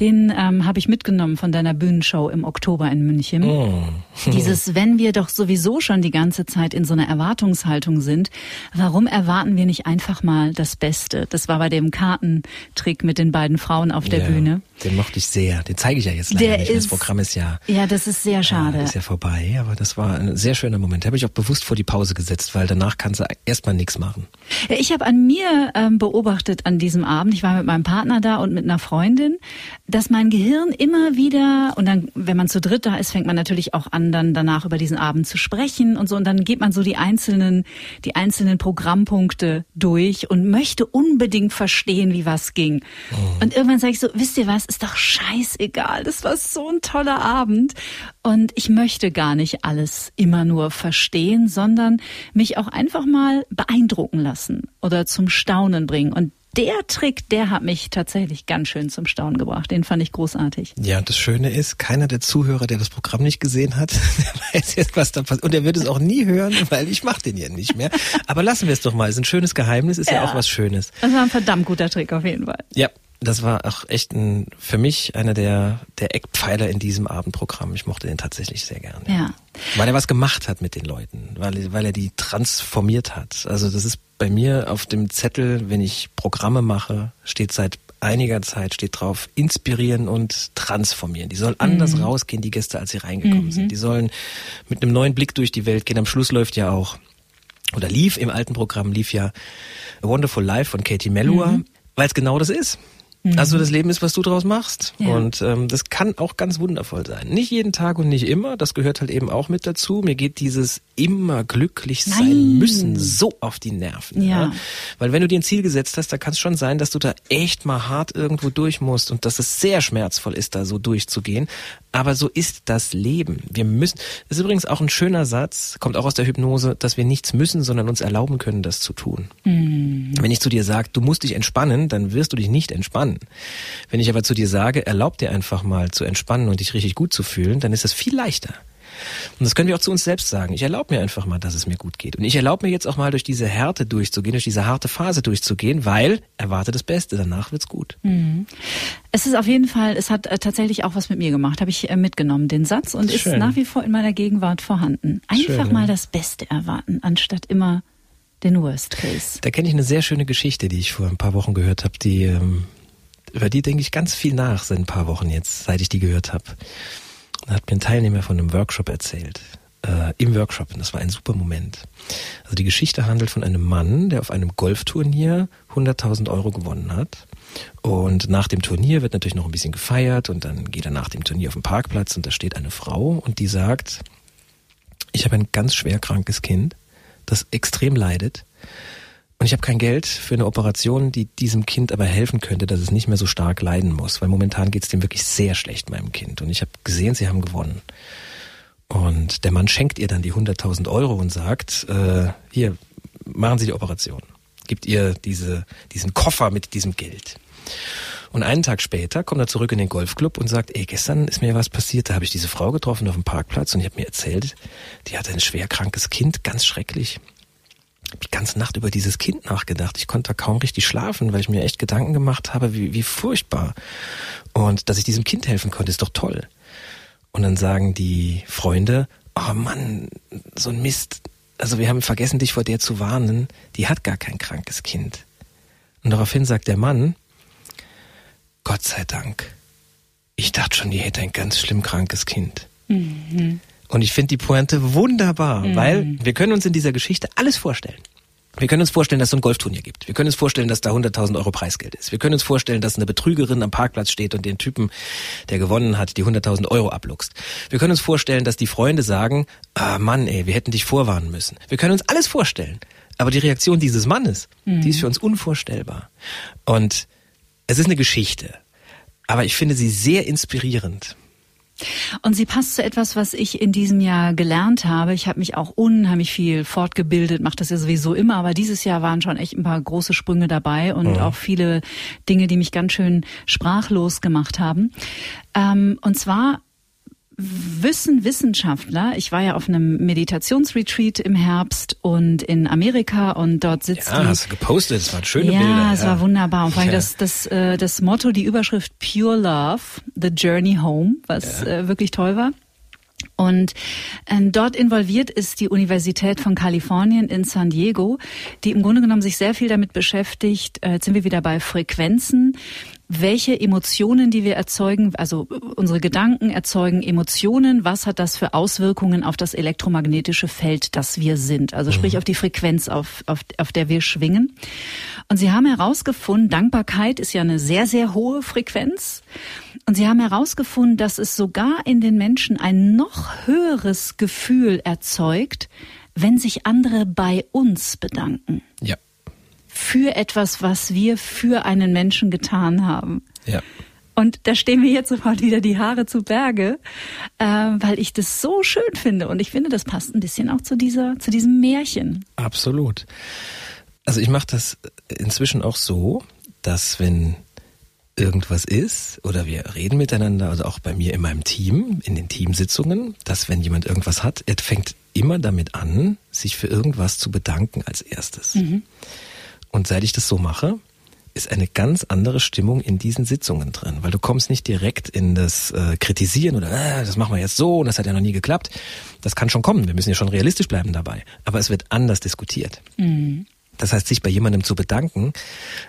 Den ähm, habe ich mitgenommen von deiner Bühnenshow im Oktober in München. Oh. Dieses, wenn wir doch sowieso schon die ganze Zeit in so einer Erwartungshaltung sind, warum erwarten wir nicht einfach mal das Beste? Das war bei dem Kartentrick mit den beiden Frauen auf der ja, Bühne. Den mochte ich sehr. Den zeige ich ja jetzt leider der nicht. Ist, das Programm ist ja. Ja, das ist sehr schade. Ja, ist ja vorbei, aber das war ein sehr schöner Moment. Da habe ich auch bewusst vor die Pause gesetzt, weil danach kannst du erstmal nichts machen. Ich habe an mir ähm, beobachtet an diesem Abend. Ich war mit meinem Partner da und mit einer Freundin dass mein Gehirn immer wieder, und dann, wenn man zu dritt da ist, fängt man natürlich auch an, dann danach über diesen Abend zu sprechen und so, und dann geht man so die einzelnen, die einzelnen Programmpunkte durch und möchte unbedingt verstehen, wie was ging. Oh. Und irgendwann sage ich so, wisst ihr was, ist doch scheißegal, das war so ein toller Abend. Und ich möchte gar nicht alles immer nur verstehen, sondern mich auch einfach mal beeindrucken lassen oder zum Staunen bringen. Und der Trick, der hat mich tatsächlich ganz schön zum Staunen gebracht. Den fand ich großartig. Ja, und das Schöne ist, keiner der Zuhörer, der das Programm nicht gesehen hat, der weiß jetzt, was da passiert. Und er wird es auch nie hören, weil ich mache den ja nicht mehr. Aber lassen wir es doch mal. Es ist ein schönes Geheimnis, ist ja, ja auch was Schönes. Das war ein verdammt guter Trick auf jeden Fall. Ja, das war auch echt ein, für mich einer der, der Eckpfeiler in diesem Abendprogramm. Ich mochte den tatsächlich sehr gerne. Ja. Weil er was gemacht hat mit den Leuten, weil, weil er die transformiert hat. Also das ist bei mir auf dem Zettel, wenn ich Programme mache, steht seit einiger Zeit steht drauf, inspirieren und transformieren. Die sollen anders mhm. rausgehen, die Gäste, als sie reingekommen mhm. sind. Die sollen mit einem neuen Blick durch die Welt gehen. Am Schluss läuft ja auch, oder lief im alten Programm, lief ja A Wonderful Life von Katie Melua, mhm. weil es genau das ist. Mhm. Also das Leben ist, was du draus machst. Ja. Und ähm, das kann auch ganz wundervoll sein. Nicht jeden Tag und nicht immer, das gehört halt eben auch mit dazu. Mir geht dieses immer glücklich sein Nein. müssen so auf die Nerven. Ja. ja. Weil wenn du dir ein Ziel gesetzt hast, da kann es schon sein, dass du da echt mal hart irgendwo durch musst und dass es sehr schmerzvoll ist, da so durchzugehen. Aber so ist das Leben. Wir müssen, das ist übrigens auch ein schöner Satz, kommt auch aus der Hypnose, dass wir nichts müssen, sondern uns erlauben können, das zu tun. Mhm. Wenn ich zu dir sage, du musst dich entspannen, dann wirst du dich nicht entspannen. Wenn ich aber zu dir sage, erlaub dir einfach mal zu entspannen und dich richtig gut zu fühlen, dann ist es viel leichter. Und das können wir auch zu uns selbst sagen. Ich erlaube mir einfach mal, dass es mir gut geht. Und ich erlaube mir jetzt auch mal durch diese Härte durchzugehen, durch diese harte Phase durchzugehen, weil erwarte das Beste, danach wird's gut. Mhm. Es ist auf jeden Fall, es hat äh, tatsächlich auch was mit mir gemacht, habe ich äh, mitgenommen, den Satz, und ist Schön. nach wie vor in meiner Gegenwart vorhanden. Einfach Schön, mal das Beste erwarten, anstatt immer den Worst Case. Da kenne ich eine sehr schöne Geschichte, die ich vor ein paar Wochen gehört habe, die ähm, über die denke ich ganz viel nach seit ein paar Wochen jetzt, seit ich die gehört habe. Da hat mir ein Teilnehmer von einem Workshop erzählt. Äh, Im Workshop. Und das war ein super Moment. Also die Geschichte handelt von einem Mann, der auf einem Golfturnier 100.000 Euro gewonnen hat. Und nach dem Turnier wird natürlich noch ein bisschen gefeiert und dann geht er nach dem Turnier auf den Parkplatz und da steht eine Frau und die sagt, ich habe ein ganz schwer krankes Kind, das extrem leidet Und ich habe kein Geld für eine Operation, die diesem Kind aber helfen könnte, dass es nicht mehr so stark leiden muss, weil momentan geht es dem wirklich sehr schlecht, meinem Kind. Und ich habe gesehen, sie haben gewonnen. Und der Mann schenkt ihr dann die 100.000 Euro und sagt, äh, hier, machen Sie die Operation. Gibt ihr diese, diesen Koffer mit diesem Geld. Und einen Tag später kommt er zurück in den Golfclub und sagt, ey, gestern ist mir was passiert, da habe ich diese Frau getroffen auf dem Parkplatz und die hat mir erzählt, die hatte ein schwer krankes Kind, ganz schrecklich. Habe die ganze Nacht über dieses Kind nachgedacht. Ich konnte da kaum richtig schlafen, weil ich mir echt Gedanken gemacht habe, wie, wie furchtbar. Und dass ich diesem Kind helfen konnte, ist doch toll. Und dann sagen die Freunde, oh Mann, so ein Mist. Also wir haben vergessen, dich vor der zu warnen. Die hat gar kein krankes Kind. Und daraufhin sagt der Mann, Gott sei Dank. Ich dachte schon, die hätte ein ganz schlimm krankes Kind. Mhm. Und ich finde die Pointe wunderbar, mhm. weil wir können uns in dieser Geschichte alles vorstellen. Wir können uns vorstellen, dass es ein Golfturnier gibt. Wir können uns vorstellen, dass da 100.000 Euro Preisgeld ist. Wir können uns vorstellen, dass eine Betrügerin am Parkplatz steht und den Typen, der gewonnen hat, die 100.000 Euro abluchst. Wir können uns vorstellen, dass die Freunde sagen, ah Mann, ey, wir hätten dich vorwarnen müssen. Wir können uns alles vorstellen. Aber die Reaktion dieses Mannes, mhm. die ist für uns unvorstellbar. Und es ist eine Geschichte, aber ich finde sie sehr inspirierend. Und sie passt zu etwas, was ich in diesem Jahr gelernt habe. Ich habe mich auch unheimlich viel fortgebildet, mache das ja sowieso immer, aber dieses Jahr waren schon echt ein paar große Sprünge dabei und mhm. auch viele Dinge, die mich ganz schön sprachlos gemacht haben. Ähm, und zwar wissen Wissenschaftler, ich war ja auf einem Meditationsretreat im Herbst und in Amerika und dort sitzt ja, die, hast du gepostet, es waren schöne ja, Bilder. Ja, es war wunderbar. Und vor allem ja. das, das, äh, das Motto, die Überschrift Pure Love, The Journey Home, was ja. äh, wirklich toll war. Und äh, dort involviert ist die Universität von Kalifornien in San Diego, die im Grunde genommen sich sehr viel damit beschäftigt. Äh, jetzt sind wir wieder bei Frequenzen welche Emotionen, die wir erzeugen, also unsere Gedanken erzeugen Emotionen, was hat das für Auswirkungen auf das elektromagnetische Feld, das wir sind, also sprich mhm. auf die Frequenz, auf, auf, auf der wir schwingen. Und sie haben herausgefunden, Dankbarkeit ist ja eine sehr, sehr hohe Frequenz. Und sie haben herausgefunden, dass es sogar in den Menschen ein noch höheres Gefühl erzeugt, wenn sich andere bei uns bedanken. Ja für etwas, was wir für einen Menschen getan haben. Ja. Und da stehen mir jetzt sofort wieder die Haare zu Berge, äh, weil ich das so schön finde. Und ich finde, das passt ein bisschen auch zu dieser, zu diesem Märchen. Absolut. Also ich mache das inzwischen auch so, dass wenn irgendwas ist oder wir reden miteinander, also auch bei mir in meinem Team, in den Teamsitzungen, dass wenn jemand irgendwas hat, er fängt immer damit an, sich für irgendwas zu bedanken als erstes. Mhm. Und seit ich das so mache, ist eine ganz andere Stimmung in diesen Sitzungen drin, weil du kommst nicht direkt in das äh, Kritisieren oder äh, das machen wir jetzt so und das hat ja noch nie geklappt. Das kann schon kommen, wir müssen ja schon realistisch bleiben dabei, aber es wird anders diskutiert. Mhm. Das heißt, sich bei jemandem zu bedanken,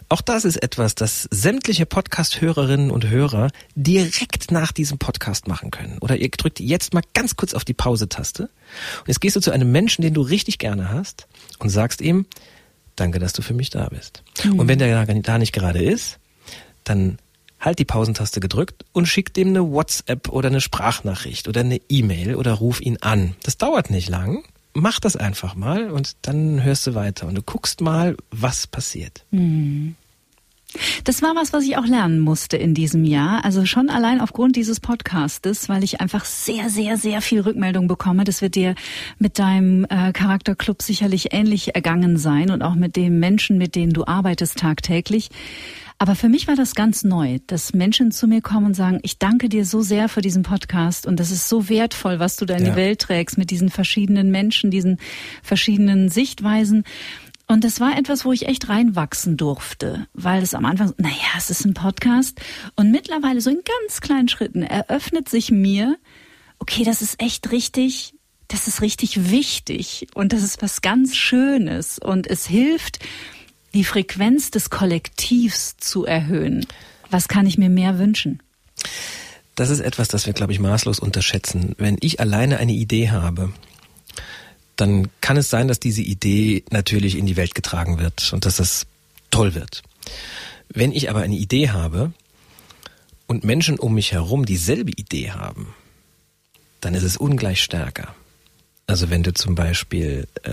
auch das ist etwas, das sämtliche Podcast-Hörerinnen und Hörer direkt nach diesem Podcast machen können. Oder ihr drückt jetzt mal ganz kurz auf die Pause-Taste und jetzt gehst du zu einem Menschen, den du richtig gerne hast und sagst ihm, danke, dass du für mich da bist. Mhm. Und wenn der da nicht gerade ist, dann halt die Pausentaste gedrückt und schick dem eine WhatsApp oder eine Sprachnachricht oder eine E-Mail oder ruf ihn an. Das dauert nicht lang. Mach das einfach mal und dann hörst du weiter und du guckst mal, was passiert. Mhm. Das war was, was ich auch lernen musste in diesem Jahr. Also schon allein aufgrund dieses Podcastes, weil ich einfach sehr, sehr, sehr viel Rückmeldung bekomme. Das wird dir mit deinem äh, Charakterclub sicherlich ähnlich ergangen sein und auch mit den Menschen, mit denen du arbeitest tagtäglich. Aber für mich war das ganz neu, dass Menschen zu mir kommen und sagen, ich danke dir so sehr für diesen Podcast und das ist so wertvoll, was du da in ja. die Welt trägst mit diesen verschiedenen Menschen, diesen verschiedenen Sichtweisen. Und das war etwas, wo ich echt reinwachsen durfte, weil es am Anfang, naja, es ist ein Podcast. Und mittlerweile so in ganz kleinen Schritten eröffnet sich mir, okay, das ist echt richtig, das ist richtig wichtig und das ist was ganz Schönes und es hilft, die Frequenz des Kollektivs zu erhöhen. Was kann ich mir mehr wünschen? Das ist etwas, das wir, glaube ich, maßlos unterschätzen. Wenn ich alleine eine Idee habe dann kann es sein, dass diese Idee natürlich in die Welt getragen wird und dass das toll wird. Wenn ich aber eine Idee habe und Menschen um mich herum dieselbe Idee haben, dann ist es ungleich stärker. Also wenn du zum Beispiel äh,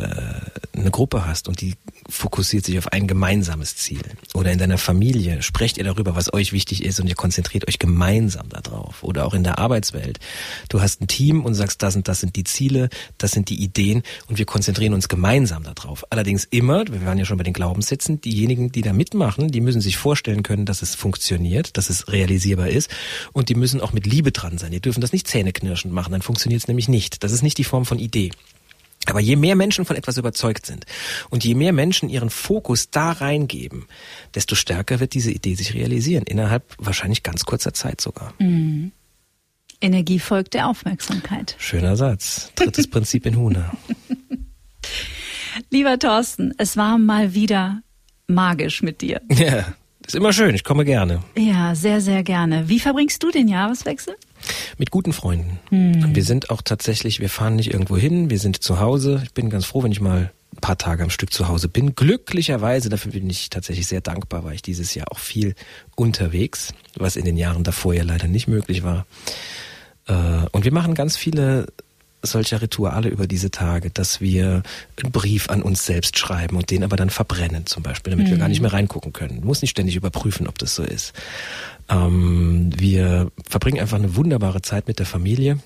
eine Gruppe hast und die fokussiert sich auf ein gemeinsames Ziel. Oder in deiner Familie sprecht ihr darüber, was euch wichtig ist und ihr konzentriert euch gemeinsam darauf. Oder auch in der Arbeitswelt. Du hast ein Team und sagst, das und das sind die Ziele, das sind die Ideen und wir konzentrieren uns gemeinsam darauf. Allerdings immer, wir waren ja schon bei den Glaubenssätzen, diejenigen, die da mitmachen, die müssen sich vorstellen können, dass es funktioniert, dass es realisierbar ist und die müssen auch mit Liebe dran sein. Die dürfen das nicht zähneknirschend machen, dann funktioniert es nämlich nicht. Das ist nicht die Form von Idee. Aber je mehr Menschen von etwas überzeugt sind und je mehr Menschen ihren Fokus da reingeben, desto stärker wird diese Idee sich realisieren, innerhalb wahrscheinlich ganz kurzer Zeit sogar. Mhm. Energie folgt der Aufmerksamkeit. Schöner Satz. Drittes Prinzip in Huna. Lieber Thorsten, es war mal wieder magisch mit dir. Ja, ist immer schön. Ich komme gerne. Ja, sehr, sehr gerne. Wie verbringst du den Jahreswechsel? Mit guten Freunden. Hm. Wir sind auch tatsächlich, wir fahren nicht irgendwo hin, wir sind zu Hause. Ich bin ganz froh, wenn ich mal ein paar Tage am Stück zu Hause bin. Glücklicherweise, dafür bin ich tatsächlich sehr dankbar, war ich dieses Jahr auch viel unterwegs, was in den Jahren davor ja leider nicht möglich war. Äh, und wir machen ganz viele solcher Rituale über diese Tage, dass wir einen Brief an uns selbst schreiben und den aber dann verbrennen zum Beispiel, damit mhm. wir gar nicht mehr reingucken können. Du musst nicht ständig überprüfen, ob das so ist. Ähm, wir verbringen einfach eine wunderbare Zeit mit der Familie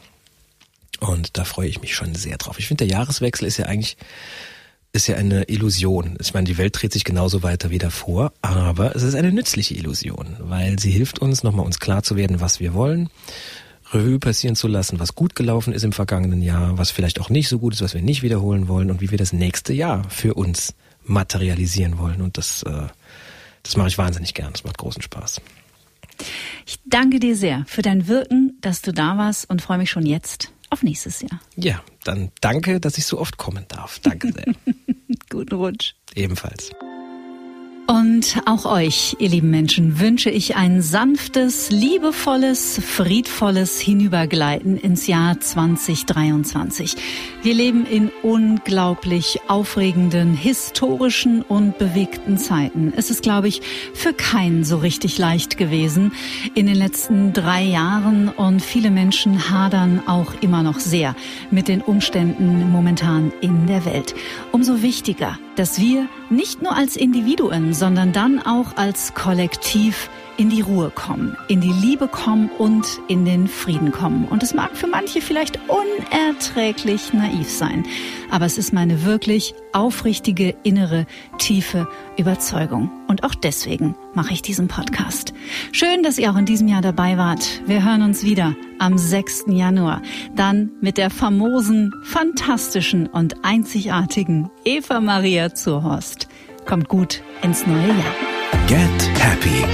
und da freue ich mich schon sehr drauf. Ich finde, der Jahreswechsel ist ja eigentlich ist ja eine Illusion. Ich meine, die Welt dreht sich genauso weiter wie davor, aber es ist eine nützliche Illusion, weil sie hilft uns, nochmal uns klar zu werden, was wir wollen, Revue passieren zu lassen, was gut gelaufen ist im vergangenen Jahr, was vielleicht auch nicht so gut ist, was wir nicht wiederholen wollen und wie wir das nächste Jahr für uns materialisieren wollen. Und das, äh, das mache ich wahnsinnig gern. Das macht großen Spaß. Ich danke dir sehr für dein Wirken, dass du da warst und freue mich schon jetzt auf nächstes Jahr. Ja, dann danke, dass ich so oft kommen darf. Danke sehr. Guten Rutsch. Ebenfalls. Und auch euch, ihr lieben Menschen, wünsche ich ein sanftes, liebevolles, friedvolles Hinübergleiten ins Jahr 2023. Wir leben in unglaublich aufregenden, historischen und bewegten Zeiten. Es ist, glaube ich, für keinen so richtig leicht gewesen in den letzten drei Jahren und viele Menschen hadern auch immer noch sehr mit den Umständen momentan in der Welt. Umso wichtiger, dass wir nicht nur als Individuen, sondern dann auch als Kollektiv in die Ruhe kommen, in die Liebe kommen und in den Frieden kommen. Und es mag für manche vielleicht unerträglich naiv sein, aber es ist meine wirklich aufrichtige, innere, tiefe Überzeugung. Und auch deswegen mache ich diesen Podcast. Schön, dass ihr auch in diesem Jahr dabei wart. Wir hören uns wieder am 6. Januar. Dann mit der famosen, fantastischen und einzigartigen Eva Maria Zurhorst. Kommt gut ins neue Jahr. Get Happy.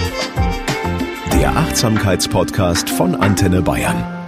Der Achtsamkeitspodcast von Antenne Bayern.